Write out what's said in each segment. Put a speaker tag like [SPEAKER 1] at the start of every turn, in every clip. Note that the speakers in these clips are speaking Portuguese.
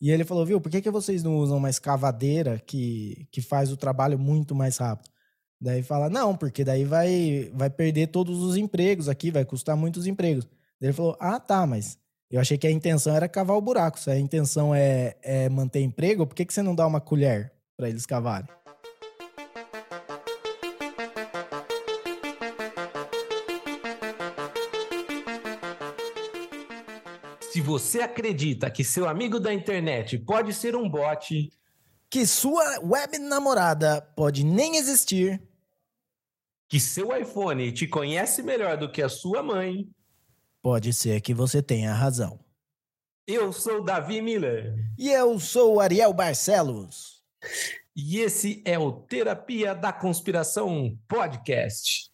[SPEAKER 1] E ele falou, viu, por que, que vocês não usam uma escavadeira que, que faz o trabalho muito mais rápido? Daí fala, não, porque daí vai, vai perder todos os empregos aqui, vai custar muitos empregos. Daí ele falou, ah, tá, mas eu achei que a intenção era cavar o buraco. Se a intenção é, é manter emprego, por que, que você não dá uma colher para eles cavarem?
[SPEAKER 2] Você acredita que seu amigo da internet pode ser um bot,
[SPEAKER 1] que sua web namorada pode nem existir,
[SPEAKER 2] que seu iPhone te conhece melhor do que a sua mãe,
[SPEAKER 1] pode ser que você tenha razão.
[SPEAKER 2] Eu sou Davi Miller.
[SPEAKER 1] E eu sou Ariel Barcelos.
[SPEAKER 2] E esse é o Terapia da Conspiração Podcast.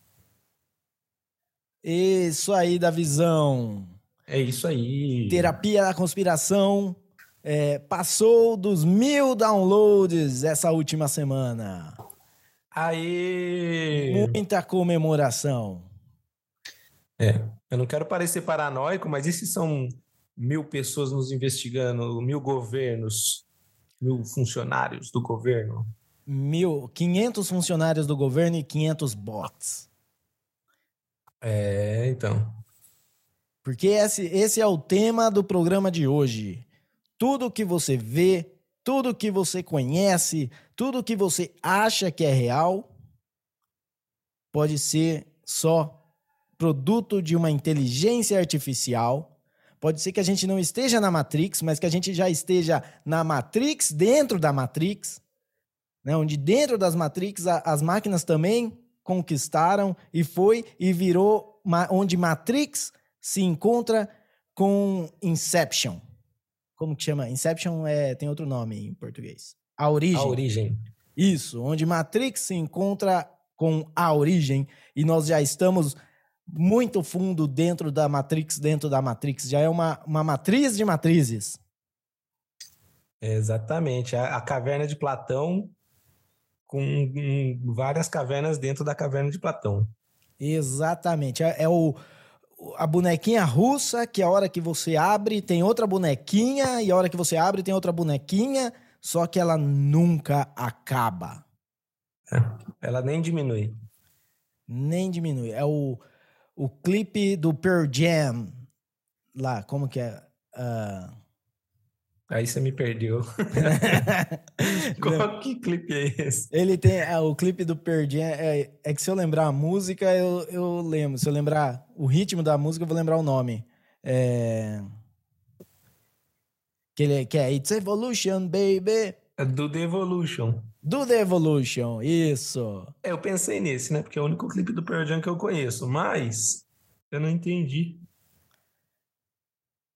[SPEAKER 1] Isso aí, da visão.
[SPEAKER 2] É isso aí.
[SPEAKER 1] Terapia da Conspiração é, passou dos mil downloads essa última semana.
[SPEAKER 2] Aí.
[SPEAKER 1] Muita comemoração.
[SPEAKER 2] É, eu não quero parecer paranoico, mas e se são mil pessoas nos investigando, mil governos, mil funcionários do governo?
[SPEAKER 1] Mil, 500 funcionários do governo e 500 bots.
[SPEAKER 2] É, então.
[SPEAKER 1] Porque esse, esse é o tema do programa de hoje. Tudo que você vê, tudo que você conhece, tudo que você acha que é real, pode ser só produto de uma inteligência artificial. Pode ser que a gente não esteja na Matrix, mas que a gente já esteja na Matrix, dentro da Matrix, né? onde dentro das Matrix a, as máquinas também conquistaram e foi e virou onde Matrix se encontra com Inception. Como que chama? Inception é, tem outro nome em português. A origem. A
[SPEAKER 2] origem.
[SPEAKER 1] Isso, onde Matrix se encontra com a origem e nós já estamos muito fundo dentro da Matrix, dentro da Matrix. Já é uma, uma matriz de matrizes.
[SPEAKER 2] Exatamente. A, a caverna de Platão com um, várias cavernas dentro da caverna de Platão.
[SPEAKER 1] Exatamente. É, é o, a bonequinha russa, que a hora que você abre tem outra bonequinha, e a hora que você abre tem outra bonequinha, só que ela nunca acaba.
[SPEAKER 2] É, ela nem diminui.
[SPEAKER 1] Nem diminui. É o, o clipe do Pearl Jam, lá, como que é? Uh...
[SPEAKER 2] Aí você me perdeu. Qual que clipe é esse?
[SPEAKER 1] Ele tem é, o clipe do Perdi. É, é, que se eu lembrar a música, eu, eu lembro. Se eu lembrar o ritmo da música, eu vou lembrar o nome. É... Que, ele, que é It's Evolution, baby.
[SPEAKER 2] É do The Evolution.
[SPEAKER 1] Do The Evolution, isso.
[SPEAKER 2] É, eu pensei nesse, né? Porque é o único clipe do Pearl Jam que eu conheço. Mas eu não entendi.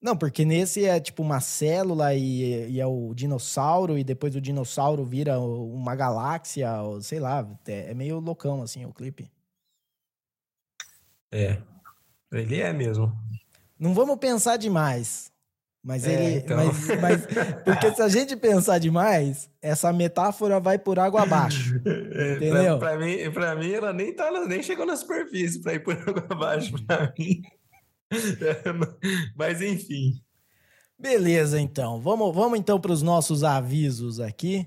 [SPEAKER 1] Não, porque nesse é tipo uma célula e, e, é o dinossauro, e depois o dinossauro vira uma galáxia, ou sei lá, é, é meio loucão assim o clipe.
[SPEAKER 2] É, ele é mesmo.
[SPEAKER 1] Não vamos pensar demais. Mas é, ele. Então... Mas, mas, porque se a gente pensar demais, essa metáfora vai por água abaixo. É, entendeu?
[SPEAKER 2] Pra, pra, mim, pra mim, ela nem, tá, nem chegou na superfície pra ir por água abaixo pra mim. Mas enfim.
[SPEAKER 1] Beleza, então. Vamos, vamos então para os nossos avisos aqui.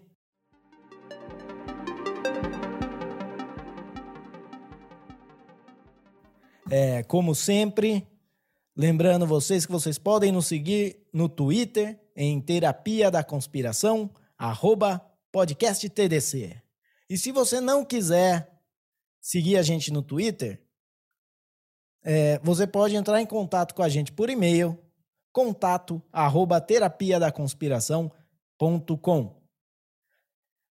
[SPEAKER 1] É, como sempre, lembrando vocês que vocês podem nos seguir no Twitter em Terapia da Conspiração, arroba podcast TDC. E se você não quiser seguir a gente no Twitter, é, você pode entrar em contato com a gente por e-mail, contato arroba terapia da.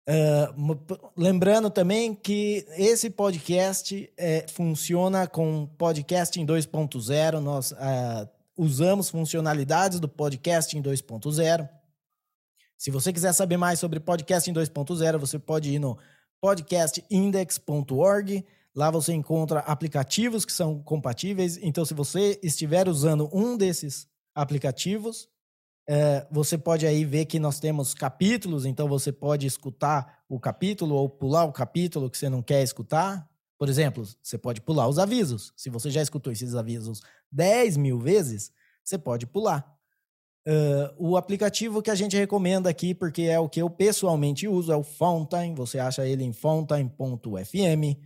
[SPEAKER 1] Uh, lembrando também que esse podcast é, funciona com podcast em 2.0. Nós uh, usamos funcionalidades do podcast em 2.0. Se você quiser saber mais sobre podcast em 2.0, você pode ir no podcastindex.org Lá você encontra aplicativos que são compatíveis. Então, se você estiver usando um desses aplicativos, é, você pode aí ver que nós temos capítulos. Então, você pode escutar o capítulo ou pular o capítulo que você não quer escutar. Por exemplo, você pode pular os avisos. Se você já escutou esses avisos 10 mil vezes, você pode pular. Uh, o aplicativo que a gente recomenda aqui, porque é o que eu pessoalmente uso, é o Fountain. Você acha ele em fountain.fm.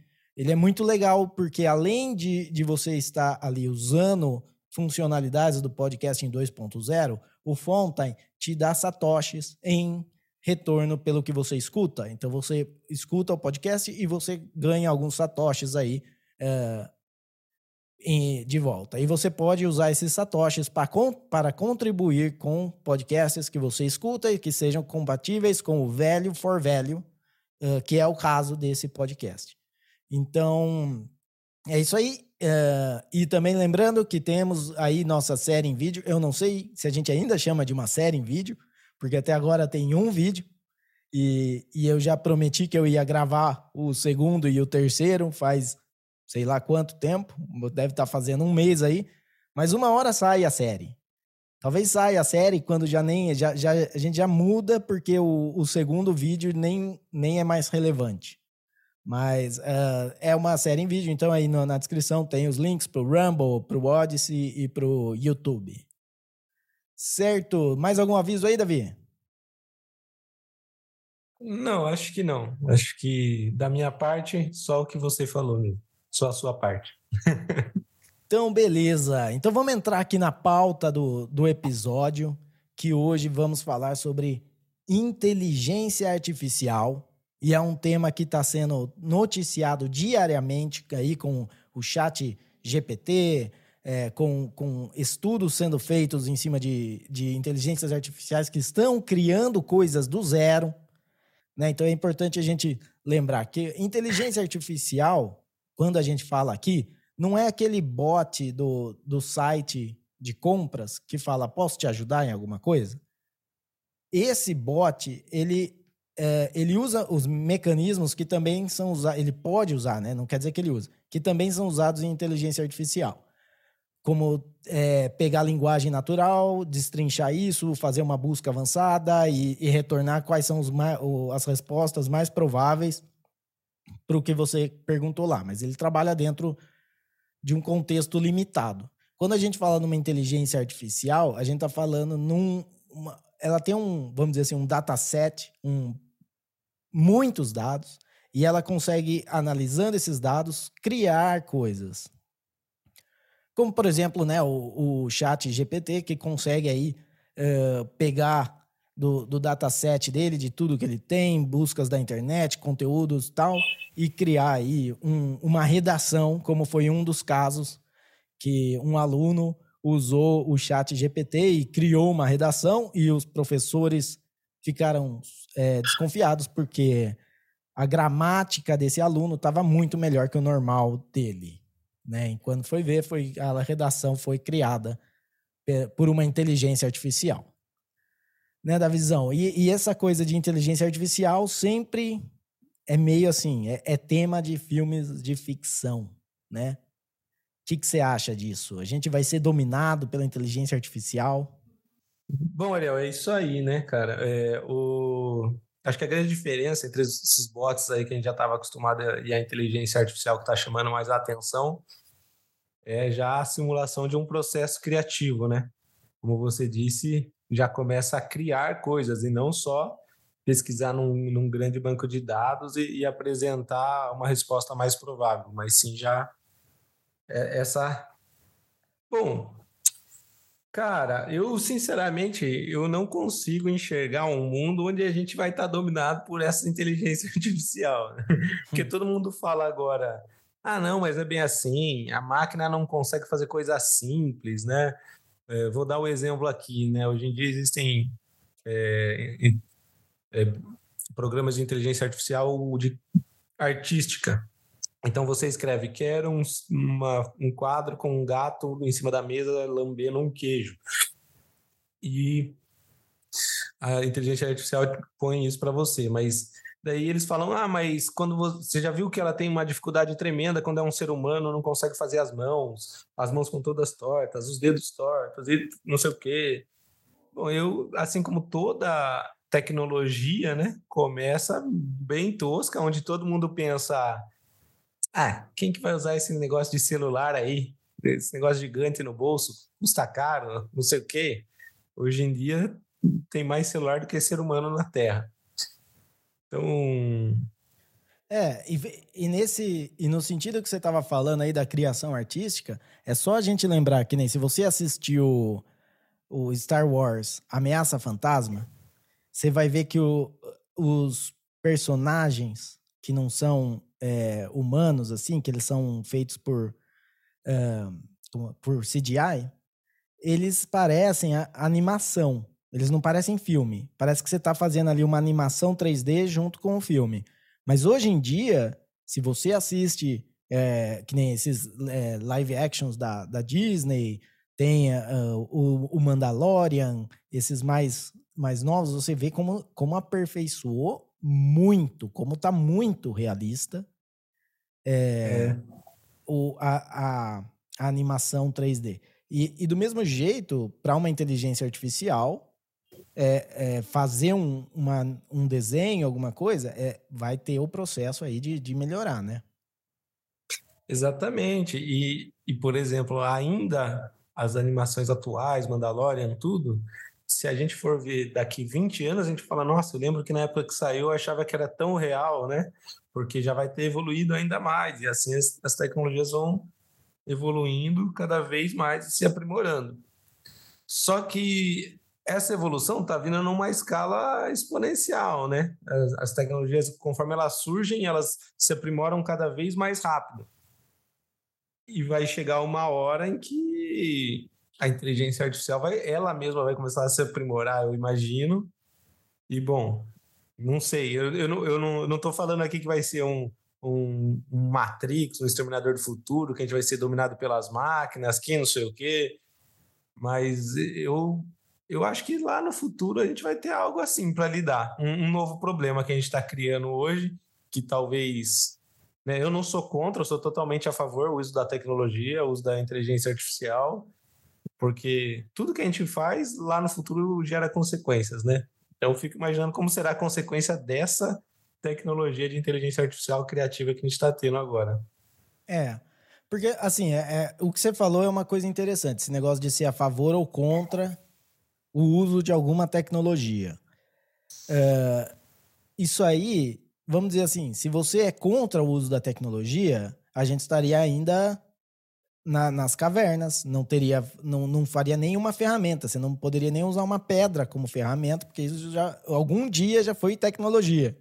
[SPEAKER 1] Ele é muito legal porque, além de, de você estar ali usando funcionalidades do podcast em 2.0, o Fountain te dá satoshis em retorno pelo que você escuta. Então, você escuta o podcast e você ganha alguns satoshis aí. Uh, de volta. E você pode usar esses satoshis para, para contribuir com podcasts que você escuta e que sejam compatíveis com o Value for Value, uh, que é o caso desse podcast. Então, é isso aí. Uh, e também lembrando que temos aí nossa série em vídeo. Eu não sei se a gente ainda chama de uma série em vídeo, porque até agora tem um vídeo. E, e eu já prometi que eu ia gravar o segundo e o terceiro faz sei lá quanto tempo, deve estar tá fazendo um mês aí, mas uma hora sai a série. Talvez saia a série quando já nem já, já a gente já muda porque o, o segundo vídeo nem, nem é mais relevante. Mas uh, é uma série em vídeo, então aí no, na descrição tem os links para o Rumble, para o Odyssey e para o YouTube. Certo? Mais algum aviso aí, Davi?
[SPEAKER 2] Não, acho que não. Acho que da minha parte, só o que você falou mesmo só a sua parte.
[SPEAKER 1] então, beleza. Então vamos entrar aqui na pauta do, do episódio, que hoje vamos falar sobre inteligência artificial. E é um tema que está sendo noticiado diariamente aí com o chat GPT, é, com, com estudos sendo feitos em cima de, de inteligências artificiais que estão criando coisas do zero. Né? Então é importante a gente lembrar que inteligência artificial quando a gente fala aqui, não é aquele bot do, do site de compras que fala, posso te ajudar em alguma coisa? Esse bot, ele, é, ele usa os mecanismos que também são usados, ele pode usar, né? Não quer dizer que ele usa, que também são usados em inteligência artificial. Como é, pegar a linguagem natural, destrinchar isso, fazer uma busca avançada e, e retornar quais são as respostas mais prováveis para o que você perguntou lá, mas ele trabalha dentro de um contexto limitado. Quando a gente fala numa inteligência artificial, a gente está falando num. Uma, ela tem um, vamos dizer assim, um dataset, um, muitos dados, e ela consegue, analisando esses dados, criar coisas. Como, por exemplo, né, o, o chat GPT, que consegue aí uh, pegar do, do dataset dele, de tudo que ele tem, buscas da internet, conteúdos tal, e criar aí um, uma redação, como foi um dos casos que um aluno usou o chat GPT e criou uma redação e os professores ficaram é, desconfiados porque a gramática desse aluno estava muito melhor que o normal dele. Né? E quando foi ver, foi, a redação foi criada por uma inteligência artificial né, da visão. E, e, essa coisa de inteligência artificial sempre é meio assim, é, é tema de filmes de ficção, né? O que, você acha disso? A gente vai ser dominado pela inteligência artificial?
[SPEAKER 2] Bom, Ariel, é isso aí, né, cara? É, o... Acho que a grande diferença entre esses bots aí que a gente já estava acostumado e a inteligência artificial que está chamando mais a atenção é já a simulação de um processo criativo, né? Como você disse, já começa a criar coisas e não só pesquisar num, num grande banco de dados e, e, apresentar uma resposta mais provável, mas sim já essa. Bom, cara, eu sinceramente eu não consigo enxergar um mundo onde a gente vai estar dominado por essa inteligência artificial, né? porque todo mundo fala agora. Ah, não, mas é bem assim. A máquina não consegue fazer coisas simples, né? É, vou dar um exemplo aqui, né? Hoje em dia existem é, é, programas de inteligência artificial de artística. Então você escreve, quero um, uma, um quadro com um gato em cima da mesa lambendo um queijo. E a inteligência artificial põe isso para você, mas Daí eles falam: ah, mas quando você já viu que ela tem uma dificuldade tremenda quando é um ser humano, não consegue fazer as mãos, as mãos com todas tortas, os dedos tortos e não sei o quê. Bom, eu, assim como toda tecnologia, né, começa bem tosca, onde todo mundo pensa: ah, quem que vai usar esse negócio de celular aí? Esse negócio gigante no bolso, custa caro, não sei o quê. Hoje em dia tem mais celular do que ser humano na Terra. Então.
[SPEAKER 1] É, e, e nesse e no sentido que você estava falando aí da criação artística, é só a gente lembrar que nem se você assistiu o Star Wars Ameaça Fantasma, você vai ver que o, os personagens que não são é, humanos, assim, que eles são feitos por, uh, por CGI, eles parecem animação. Eles não parecem filme. Parece que você está fazendo ali uma animação 3D junto com o filme. Mas hoje em dia, se você assiste é, que nem esses é, live actions da, da Disney, tem uh, o, o Mandalorian, esses mais, mais novos, você vê como, como aperfeiçoou muito, como tá muito realista é, é. O, a, a, a, animação 3D. E, e do mesmo jeito, para uma inteligência artificial, é, é, fazer um, uma, um desenho, alguma coisa, é, vai ter o processo aí de, de melhorar, né?
[SPEAKER 2] Exatamente. E, e, por exemplo, ainda as animações atuais, Mandalorian, tudo, se a gente for ver daqui 20 anos, a gente fala, nossa, eu lembro que na época que saiu eu achava que era tão real, né? Porque já vai ter evoluído ainda mais, e assim as, as tecnologias vão evoluindo cada vez mais e se aprimorando. Só que essa evolução está vindo numa escala exponencial, né? As, as, tecnologias, conforme elas surgem, elas se aprimoram cada vez mais rápido. E vai chegar uma hora em que a inteligência artificial vai, ela mesma vai começar a se aprimorar, eu imagino. E bom, não sei, eu, eu, não, eu não, não tô falando aqui que vai ser um, um, um Matrix, um Exterminador do Futuro, que a gente vai ser dominado pelas máquinas, que não sei o quê. Mas eu, eu acho que lá no futuro a gente vai ter algo assim para lidar. Um, um, novo problema que a gente está criando hoje, que talvez né? Eu não sou contra, eu sou totalmente a favor do uso da tecnologia, o uso da inteligência artificial, porque tudo que a gente faz lá no futuro gera consequências, né? Então eu fico imaginando como será a consequência dessa tecnologia de inteligência artificial criativa que a gente está tendo agora.
[SPEAKER 1] É, porque assim, é, é, o que você falou é uma coisa interessante, esse negócio de ser a favor ou contra o uso de alguma tecnologia. É, isso aí vamos dizer assim, se você é contra o uso da tecnologia, a gente estaria ainda na, nas cavernas, não teria, não, não faria nenhuma ferramenta, você não poderia nem usar uma pedra como ferramenta, porque isso já algum dia já foi tecnologia.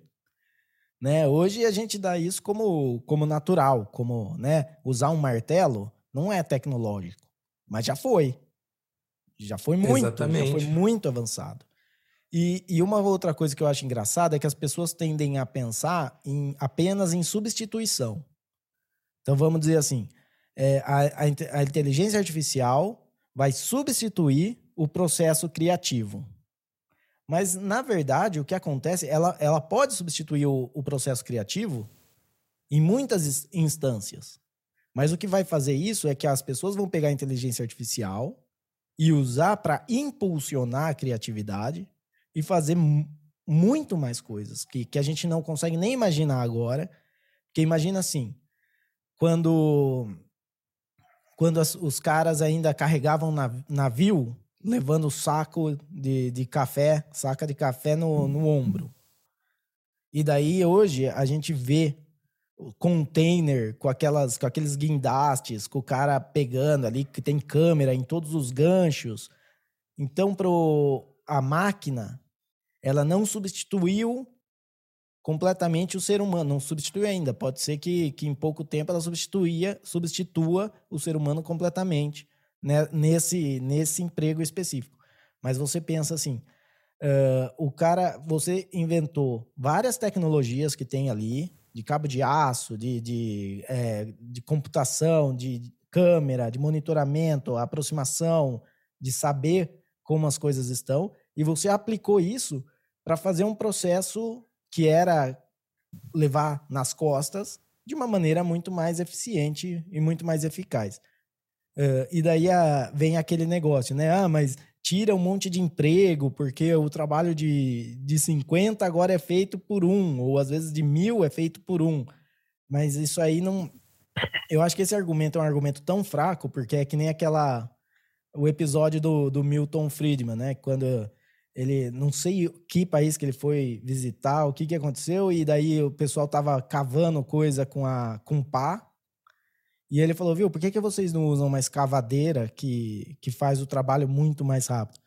[SPEAKER 1] Né? Hoje a gente dá isso como, como natural, como né, usar um martelo não é tecnológico, mas já foi. Já foi muito, Exatamente. já foi muito avançado. E, e, uma outra coisa que eu acho engraçada é que as pessoas tendem a pensar em, apenas em substituição. Então vamos dizer assim: é, a, a, a, inteligência artificial vai substituir o processo criativo. Mas, na verdade, o que acontece, ela, ela pode substituir o, o processo criativo em muitas instâncias. Mas o que vai fazer isso é que as pessoas vão pegar a inteligência artificial e usar para impulsionar a criatividade e fazer muito mais coisas que, que a gente não consegue nem imaginar agora. Porque imagina assim, quando quando as, os caras ainda carregavam navio, levando saco de, de café, saca de café no, no ombro. E daí hoje a gente vê o container com aquelas com aqueles guindastes, com o cara pegando ali que tem câmera em todos os ganchos. Então pro a máquina ela não substituiu completamente o ser humano, não substitui ainda. Pode ser que, que em pouco tempo ela substituía, substitua o ser humano completamente né, nesse, nesse emprego específico. Mas você pensa assim, uh, o cara, você inventou várias tecnologias que tem ali, de cabo de aço, de, de, é, de computação, de câmera, de monitoramento, aproximação, de saber como as coisas estão, e você aplicou isso para fazer um processo que era levar nas costas de uma maneira muito mais eficiente e muito mais eficaz. Uh, e daí a, vem aquele negócio, né? Ah, mas tira um monte de emprego, porque o trabalho de, de 50 agora é feito por um, ou às vezes de mil é feito por um. Mas isso aí não. Eu acho que esse argumento é um argumento tão fraco, porque é que nem aquela o episódio do, do Milton Friedman, né? Quando ele não sei que país que ele foi visitar, o que que aconteceu e daí o pessoal tava cavando coisa com a com pá. E ele falou, viu, por que que vocês não usam uma escavadeira que que faz o trabalho muito mais rápido?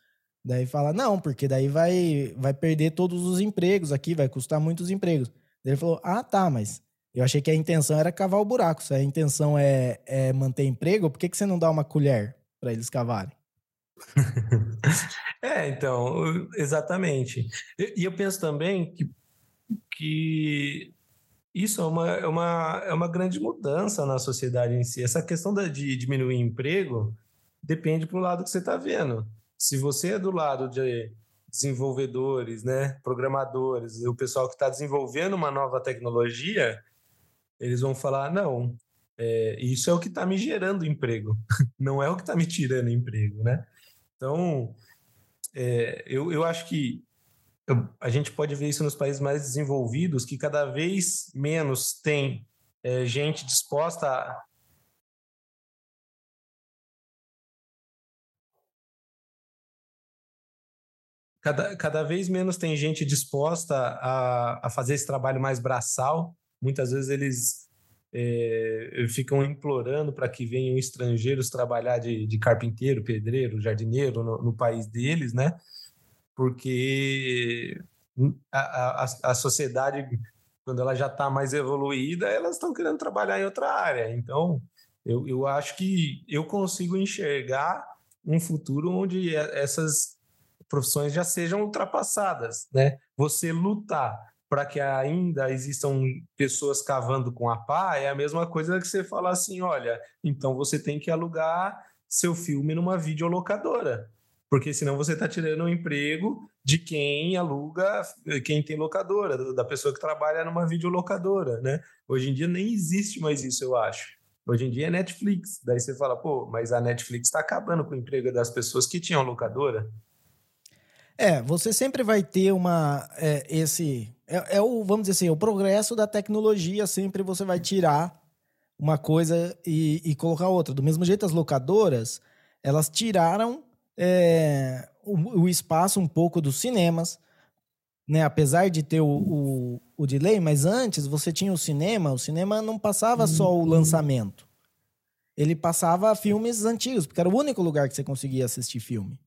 [SPEAKER 1] Daí fala, não, porque daí vai vai perder todos os empregos aqui, vai custar muitos empregos. Ele falou, ah, tá, mas eu achei que a intenção era cavar o buraco. Se a intenção é, é manter emprego, por que, que você não dá uma colher para eles cavarem?
[SPEAKER 2] é, então, exatamente. E eu penso também que, que isso é uma, é, uma, é uma grande mudança na sociedade em si. Essa questão de diminuir emprego depende para o lado que você está vendo. Se você é do lado de desenvolvedores, né, programadores, o pessoal que está desenvolvendo uma nova tecnologia, eles vão falar: não, é, isso é o que está me gerando emprego, não é o que está me tirando emprego, né? Então, é, eu, eu acho que a gente pode ver isso nos países mais desenvolvidos, que cada vez menos tem é, gente disposta a. Cada, cada vez menos tem gente disposta a, a fazer esse trabalho mais braçal. Muitas vezes eles é, ficam implorando para que venham estrangeiros trabalhar de, de carpinteiro, pedreiro, jardineiro no, no, país deles, né? Porque a, a, a sociedade, quando ela já está mais evoluída, elas estão querendo trabalhar em outra área. Então, eu, eu acho que eu consigo enxergar um futuro onde essas profissões já sejam ultrapassadas, né? Você lutar para que ainda existam pessoas cavando com a pá, é a mesma coisa que você falar assim: olha, então você tem que alugar seu filme numa videolocadora. Porque senão você está tirando o emprego de quem aluga, quem tem locadora, da pessoa que trabalha numa videolocadora, né? Hoje em dia nem existe mais isso, eu acho. Hoje em dia é Netflix. Daí você fala, pô, mas a Netflix está acabando com o emprego das pessoas que tinham locadora.
[SPEAKER 1] É, você sempre vai ter uma é, esse é, é, o, vamos dizer assim, o progresso da tecnologia. Sempre você vai tirar uma coisa e, e colocar outra. Do mesmo jeito, as locadoras, elas tiraram é, o, o, espaço um pouco dos cinemas, né? Apesar de ter o, o, o, delay, mas antes você tinha o cinema, o cinema não passava só o lançamento. Ele passava filmes antigos, porque era o único lugar que você conseguia assistir filme.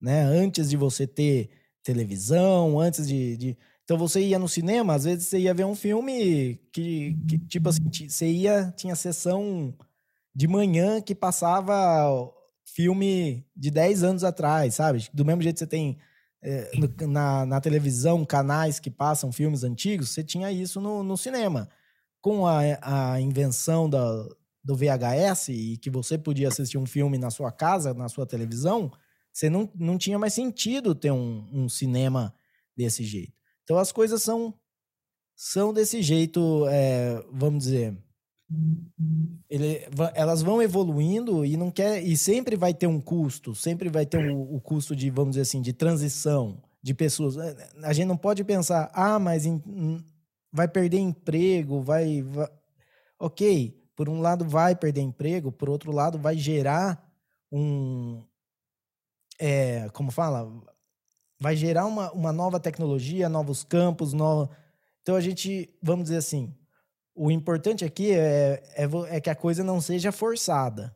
[SPEAKER 1] Né? Antes de você ter televisão, antes de, de então você ia no cinema, às vezes você ia ver um filme que, que tipo assim, você ia, tinha sessão de manhã que passava filme de 10 anos atrás, sabe? Do mesmo jeito que você tem é, na, na televisão canais que passam filmes antigos, você tinha isso no, no cinema. Com a, a invenção da, do VHS e que você podia assistir um filme na sua casa, na sua televisão, você não, não tinha mais sentido ter um, um cinema desse jeito. Então as coisas são são desse jeito, é, vamos dizer, ele, elas vão evoluindo e não quer e sempre vai ter um custo, sempre vai ter o, custo de, vamos dizer assim, de transição de pessoas. É, a gente não pode pensar, ah, mas em, vai perder emprego, vai, vai, ok. Por um lado vai perder emprego, por outro lado vai gerar um, é, como fala, vai gerar uma, uma nova tecnologia, novos campos, no... então a gente, vamos dizer assim, o importante aqui é, é, é, que a coisa não seja forçada.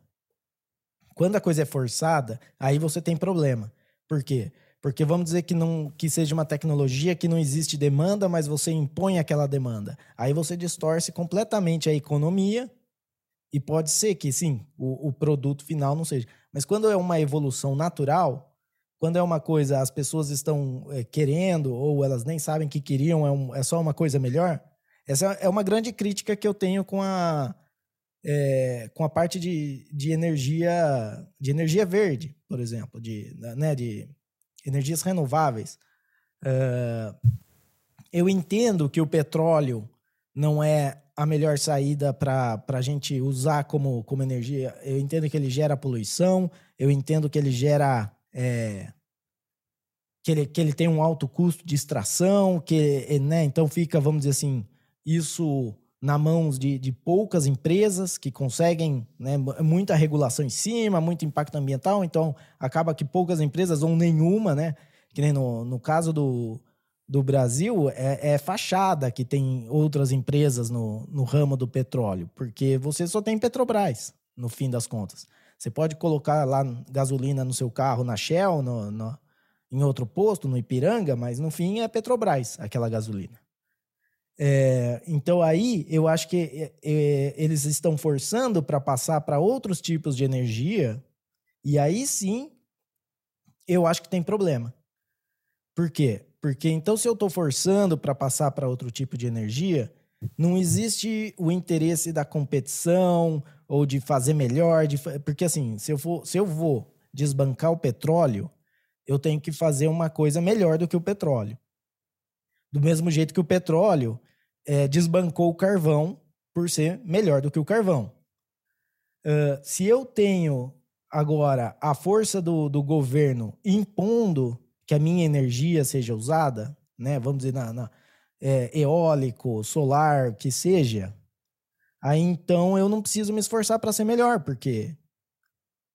[SPEAKER 1] Quando a coisa é forçada, aí você tem problema. Por quê? Porque vamos dizer que não que seja uma tecnologia que não existe demanda, mas você impõe aquela demanda. Aí você distorce completamente a economia e pode ser que sim, o, o produto final não seja. Mas quando é uma evolução natural, quando é uma coisa as pessoas estão é, querendo ou elas nem sabem que queriam, é, um, é, só uma coisa melhor. Essa é uma grande crítica que eu tenho com a, é, com a parte de, de energia de energia verde, por exemplo, de, né, de energias renováveis. Uh, eu entendo que o petróleo não é a melhor saída para a gente usar como, como energia. Eu entendo que ele gera poluição, eu entendo que ele gera é, que, ele, que ele tem um alto custo de extração, que, né, então fica, vamos dizer assim, isso na mãos de, de poucas empresas que conseguem né, muita regulação em cima, muito impacto ambiental, então acaba que poucas empresas ou nenhuma, né? Que nem no, no caso do, do Brasil, é, é fachada que tem outras empresas no, no ramo do petróleo, porque você só tem Petrobras, no fim das contas. Você pode colocar lá gasolina no seu carro na Shell, no, no, em outro posto, no Ipiranga, mas no fim é Petrobras aquela gasolina. É, então aí eu acho que é, é, eles estão forçando para passar para outros tipos de energia, e aí sim eu acho que tem problema. Por quê? Porque então, se eu estou forçando para passar para outro tipo de energia, não existe o interesse da competição ou de fazer melhor. De, porque assim, se eu, for, se eu vou desbancar o petróleo, eu tenho que fazer uma coisa melhor do que o petróleo. Do mesmo jeito que o petróleo é, desbancou o carvão por ser melhor do que o carvão. Uh, se eu tenho agora a força do, do governo impondo que a minha energia seja usada, né? Vamos dizer, na, na é, eólico, solar, que seja, aí então eu não preciso me esforçar para ser melhor, porque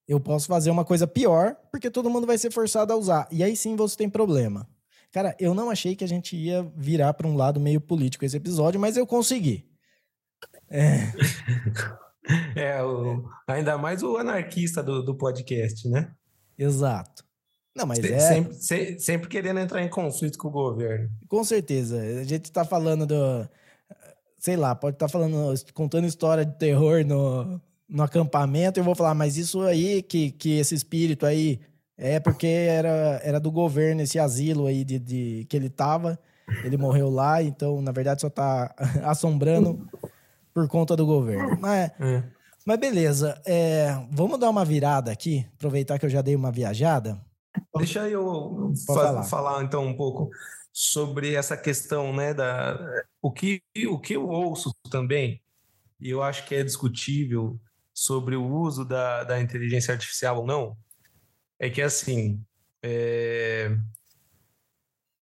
[SPEAKER 1] eu posso fazer uma coisa pior, porque todo mundo vai ser forçado a usar. E aí sim você tem problema. Cara, eu não achei que a gente ia virar para um lado meio político esse episódio, mas eu consegui.
[SPEAKER 2] É, é o, ainda mais o anarquista do, do podcast, né?
[SPEAKER 1] Exato. Não, mas é...
[SPEAKER 2] Sempre, sempre, querendo entrar em conflito com o governo.
[SPEAKER 1] Com certeza. A gente está falando do... Sei lá, pode estar tá falando, contando história de terror no, no acampamento e eu vou falar, mas isso aí, que, que esse espírito aí é porque era, era do governo, esse asilo aí de, de que ele tava. Ele morreu lá, então, na verdade, só tá assombrando por conta do governo. Mas, é. mas beleza, é, vamos dar uma virada aqui, aproveitar que eu já dei uma viajada.
[SPEAKER 2] Deixa eu fa falar então um pouco sobre essa questão, né, da o que o que eu ouço também e eu acho que é discutível sobre o uso da, da inteligência artificial ou não é que assim é,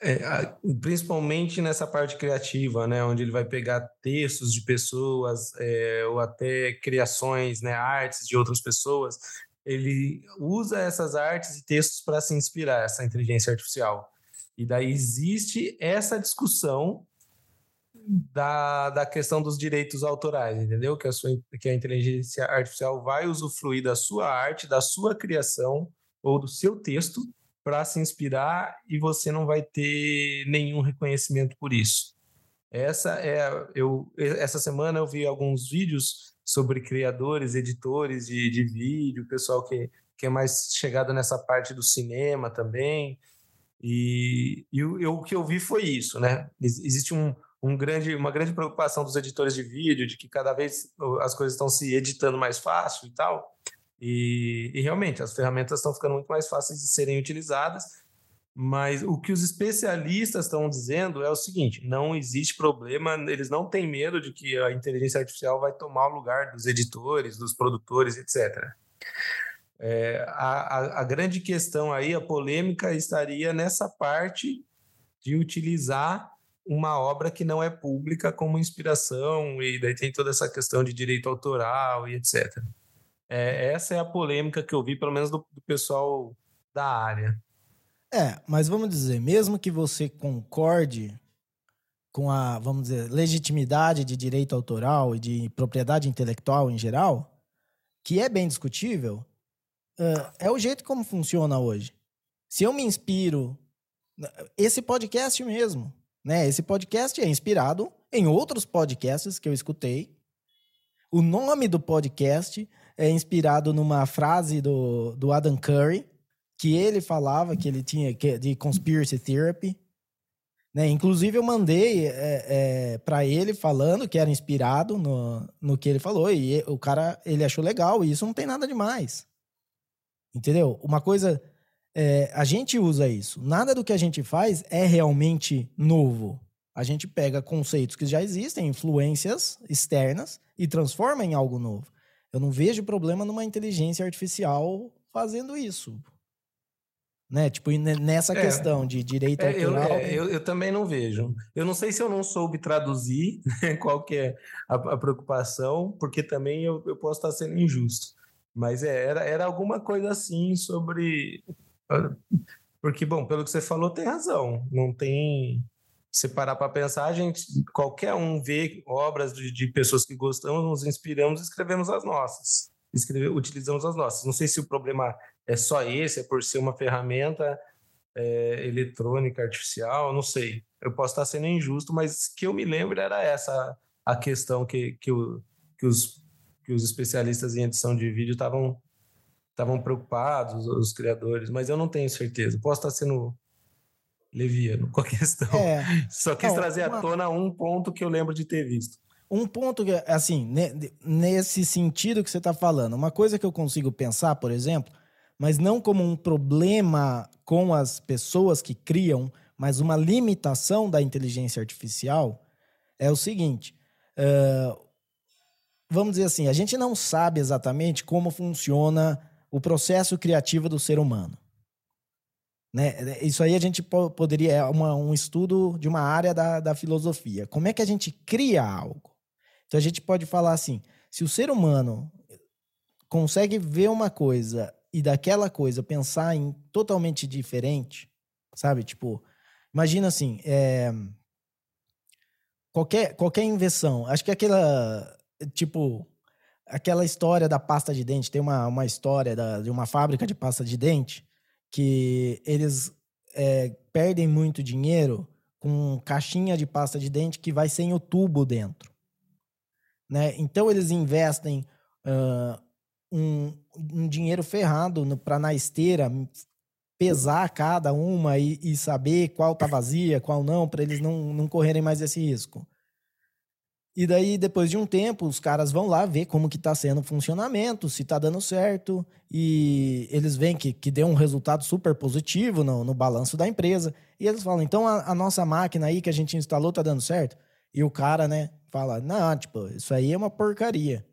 [SPEAKER 2] é, principalmente nessa parte criativa, né, onde ele vai pegar textos de pessoas é, ou até criações, né, artes de outras pessoas ele usa essas artes e textos para se inspirar, essa inteligência artificial. E daí existe essa discussão da, da questão dos direitos autorais, entendeu? Que a, sua, que a inteligência artificial vai usufruir da sua arte, da sua criação ou do seu texto para se inspirar e você não vai ter nenhum reconhecimento por isso. Essa é eu essa semana eu vi alguns vídeos sobre criadores, editores de, de vídeo, pessoal que, que é mais chegado nessa parte do cinema também. E, e o, eu, o que eu vi foi isso, né? Existe um, um grande, uma grande preocupação dos editores de vídeo de que cada vez as coisas estão se editando mais fácil e tal. E, e realmente as ferramentas estão ficando muito mais fáceis de serem utilizadas mas o que os especialistas estão dizendo é o seguinte: não existe problema, eles não têm medo de que a inteligência artificial vai tomar o lugar dos editores, dos produtores, etc. É, a, a, a grande questão aí, a polêmica estaria nessa parte de utilizar uma obra que não é pública como inspiração, e daí tem toda essa questão de direito autoral e etc. É, essa é a polêmica que eu vi, pelo menos do, do pessoal da área.
[SPEAKER 1] É, mas vamos dizer, mesmo que você concorde com a, vamos dizer, legitimidade de direito autoral e de propriedade intelectual em geral, que é bem discutível, uh, é o jeito como funciona hoje. Se eu me inspiro, esse podcast mesmo, né? Esse podcast é inspirado em outros podcasts que eu escutei. O nome do podcast é inspirado numa frase do, do Adam Curry, que ele falava que ele tinha que, de conspiracy therapy. Né? Inclusive, eu mandei é, é, para ele falando que era inspirado no, no que ele falou. E o cara, ele achou legal. E isso não tem nada demais. Entendeu? Uma coisa... É, a gente usa isso. Nada do que a gente faz é realmente novo. A gente pega conceitos que já existem, influências externas, e transforma em algo novo. Eu não vejo problema numa inteligência artificial fazendo isso. né? Tipo, nessa é, questão de direito
[SPEAKER 2] é,
[SPEAKER 1] autoral.
[SPEAKER 2] Eu, é, eu, eu, também não vejo. Eu não sei se eu não soube traduzir né, qual que é a, a preocupação, porque também eu, eu, posso estar sendo injusto. Mas é, era, era alguma coisa assim sobre. Ah, porque, bom, pelo que você falou, tem razão. Não tem. Se parar para pensar, a gente, qualquer um vê obras de, de pessoas que gostamos, nos inspiramos e escrevemos as nossas. Escreve, utilizamos as nossas. Não sei se o problema é só esse, é por ser uma ferramenta é, eletrônica, artificial, não sei. Eu posso estar sendo injusto, mas que eu me lembro era essa a questão que, que, o, que, os, que os especialistas em edição de vídeo estavam estavam preocupados, os criadores, mas eu não tenho certeza. Posso estar sendo leviano com a questão. É. Só quis não, trazer uma... à tona um ponto que eu lembro de ter visto.
[SPEAKER 1] Um ponto que, assim, nesse sentido que você está falando, uma coisa que eu consigo pensar, por exemplo, mas não como um problema com as pessoas que criam, mas uma limitação da inteligência artificial, é o seguinte: uh, vamos dizer assim, a gente não sabe exatamente como funciona o processo criativo do ser humano. Né? Isso aí a gente poderia. É uma, um estudo de uma área da, da filosofia. Como é que a gente cria algo? Então a gente pode falar assim: se o ser humano consegue ver uma coisa e daquela coisa pensar em totalmente diferente, sabe? Tipo, imagina assim, é, qualquer, qualquer invenção, acho que aquela, tipo, aquela história da pasta de dente, tem uma, uma história da, de uma fábrica de pasta de dente que eles é, perdem muito dinheiro com caixinha de pasta de dente que vai sem o tubo dentro. Né? Então eles investem uh, um, um dinheiro ferrado para na esteira pesar cada uma e, e, saber qual tá vazia, qual não, para eles não, não correrem mais esse risco. E daí, depois de um tempo, os caras vão lá ver como que tá sendo o funcionamento, se tá dando certo, e eles veem que, que deu um resultado super positivo no, no balanço da empresa. E eles falam, então a, a, nossa máquina aí que a gente instalou tá dando certo? E o cara, né, fala, não, tipo, isso aí é uma porcaria.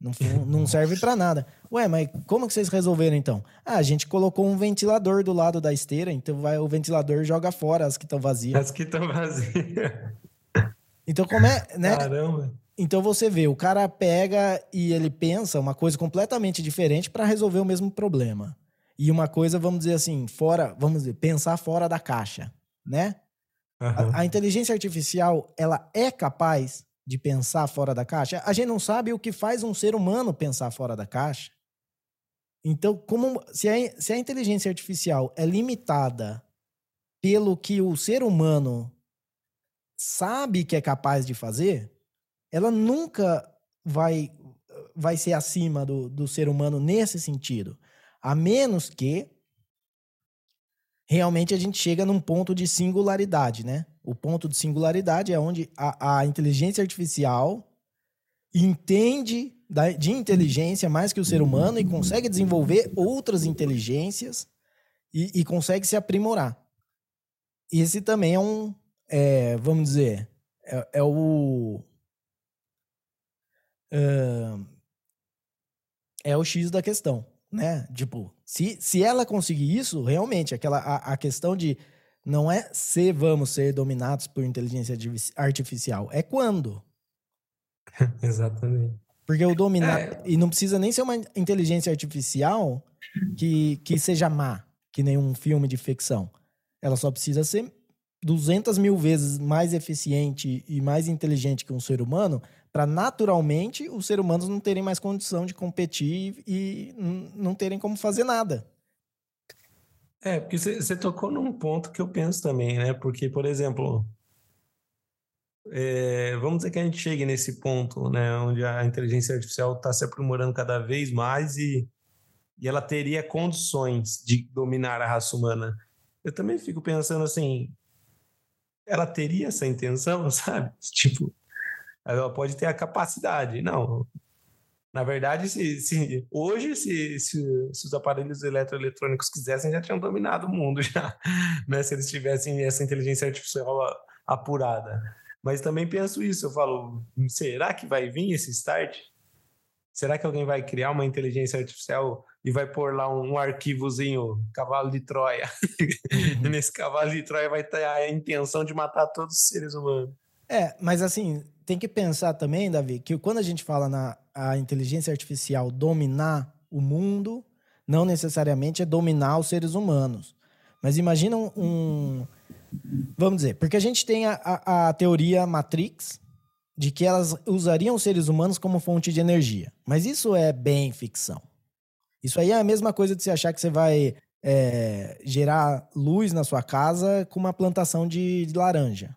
[SPEAKER 1] Não, não serve para nada. Ué, mas como que vocês resolveram então? Ah, a gente colocou um ventilador do lado da esteira, então vai, o ventilador joga fora as que estão vazias.
[SPEAKER 2] As que estão vazias.
[SPEAKER 1] Então, como é, né?
[SPEAKER 2] Caramba.
[SPEAKER 1] Então você vê, o cara pega e ele pensa uma coisa completamente diferente para resolver o mesmo problema. E uma coisa, vamos dizer assim, fora, vamos dizer, pensar fora da caixa, né? Uhum. A, a inteligência artificial, ela é capaz de pensar fora da caixa. A gente não sabe o que faz um ser humano pensar fora da caixa. Então, como se a, se a inteligência artificial é limitada pelo que o ser humano sabe que é capaz de fazer, ela nunca vai, vai ser acima do, do ser humano nesse sentido. A menos que realmente a gente chega num ponto de singularidade, né? O ponto de singularidade é onde a, a inteligência artificial entende da, de inteligência mais que o ser humano e consegue desenvolver outras inteligências e, e consegue se aprimorar. Esse também é um, é, vamos dizer, é, é o. É, é o X da questão né? Tipo, se, se ela conseguir isso, realmente, aquela a, a questão de não é se vamos ser dominados por inteligência artificial, é quando.
[SPEAKER 2] Exatamente.
[SPEAKER 1] Porque o dominar. É. E não precisa nem ser uma inteligência artificial que, que seja má, que nem um filme de ficção. Ela só precisa ser 200 mil vezes mais eficiente e mais inteligente que um ser humano para naturalmente os seres humanos não terem mais condição de competir e não terem como fazer nada.
[SPEAKER 2] É, porque você tocou num ponto que eu penso também, né? Porque, por exemplo, é, vamos dizer que a gente chegue nesse ponto, né? Onde a inteligência artificial está se aprimorando cada vez mais e, e ela teria condições de dominar a raça humana. Eu também fico pensando assim, ela teria essa intenção, sabe? Tipo, ela pode ter a capacidade. Não. Na verdade, se, se hoje, se, se, se, os aparelhos eletroeletrônicos quisessem, já tinham dominado o mundo, já, né? se eles tivessem essa inteligência artificial apurada. Mas também penso isso, eu falo, será que vai vir esse start? Será que alguém vai criar uma inteligência artificial e vai pôr lá um, um arquivozinho, cavalo de Troia? Uhum. Nesse cavalo de Troia vai ter a intenção de matar todos os seres humanos.
[SPEAKER 1] É, mas assim, tem que pensar também, Davi, que quando a gente fala na a inteligência artificial dominar o mundo, não necessariamente é dominar os seres humanos. Mas imagina um, um vamos dizer, porque a gente tem a, a, a teoria Matrix, de que elas usariam os seres humanos como fonte de energia. Mas isso é bem ficção. Isso aí é a mesma coisa de você achar que você vai é, gerar luz na sua casa com uma plantação de, de laranja.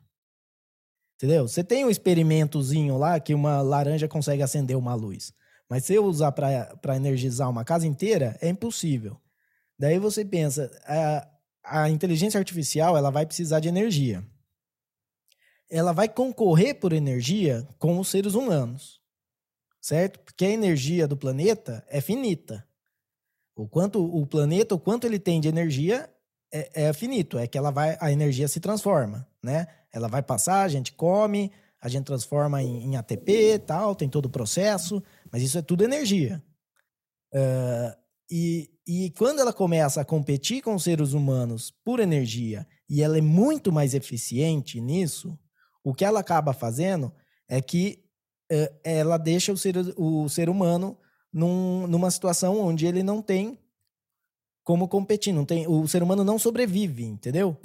[SPEAKER 1] Entendeu? Você tem um experimentozinho lá que uma laranja consegue acender uma luz. Mas se eu usar para energizar uma casa inteira, é impossível. Daí você pensa, a, a inteligência artificial ela vai precisar de energia ela vai concorrer por energia com os seres humanos, certo? Porque a energia do planeta é finita. O quanto o planeta, o quanto ele tem de energia é, é finito, é que ela vai, a energia se transforma, né? Ela vai passar, a gente come, a gente transforma em, em ATP, tal, tem todo o processo, mas isso é tudo energia. Uh, e, e quando ela começa a competir com os seres humanos por energia e ela é muito mais eficiente nisso, o que ela acaba fazendo é que ela deixa o ser, o ser humano num, numa situação onde ele não tem como competir, não tem, o ser humano não sobrevive, entendeu?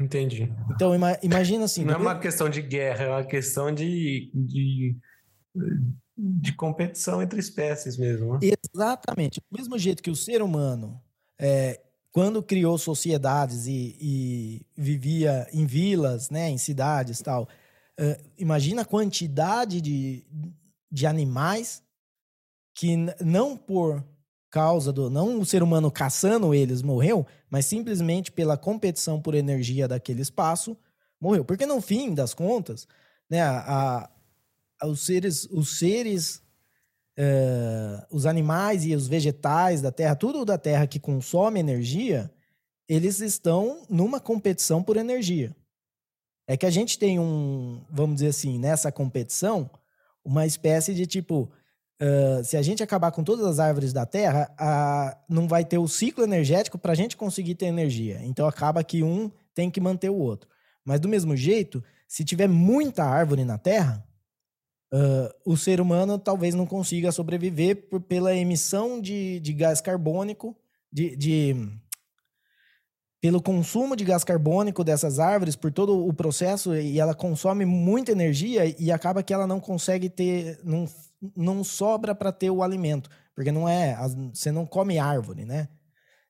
[SPEAKER 2] Entendi.
[SPEAKER 1] Então ima, imagina assim.
[SPEAKER 2] Não é uma questão de guerra, é uma questão de, de, de competição entre espécies mesmo. Né?
[SPEAKER 1] Exatamente. Do mesmo jeito que o ser humano, é, quando criou sociedades e, e, vivia em vilas, né, em cidades tal, Uh, imagina a quantidade de, de animais que não por causa do. Não o ser humano caçando eles morreu, mas simplesmente pela competição por energia daquele espaço morreu. Porque no fim das contas, né, a, a os seres. Os seres uh, os animais e os vegetais da Terra, tudo da Terra que consome energia, eles estão numa competição por energia. É que a gente tem um, vamos dizer assim, nessa competição, uma espécie de tipo. Uh, se a gente acabar com todas as árvores da Terra, não vai ter o ciclo energético para a gente conseguir ter energia. Então acaba que um tem que manter o outro. Mas do mesmo jeito, se tiver muita árvore na Terra, uh, o ser humano talvez não consiga sobreviver por, pela emissão de, de gás carbônico, de, de pelo consumo de gás carbônico dessas árvores, por todo o processo, e ela consome muita energia e acaba que ela não consegue ter, não, não sobra para ter o alimento, porque não é, você não come árvore, né?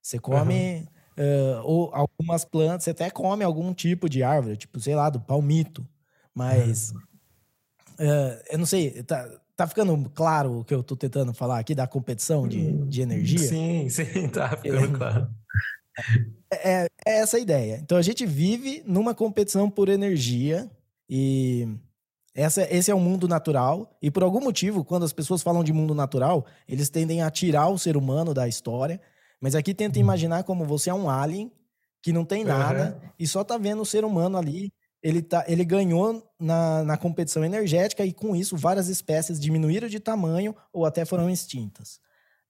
[SPEAKER 1] Você come uhum. uh, ou algumas plantas, você até come algum tipo de árvore, tipo, sei lá, do palmito, mas uhum. uh, eu não sei, tá, tá ficando claro o que eu tô tentando falar aqui da competição de, de energia?
[SPEAKER 2] Sim, sim, tá ficando claro.
[SPEAKER 1] É, é, essa a ideia. Então a gente vive numa competição por energia e essa, esse é o mundo natural. E por algum motivo, quando as pessoas falam de mundo natural, eles tendem a tirar o ser humano da história. Mas aqui tenta imaginar como você é um alien que não tem nada uhum. e só tá vendo o ser humano ali. Ele, tá, ele ganhou na, na competição energética e com isso várias espécies diminuíram de tamanho ou até foram extintas.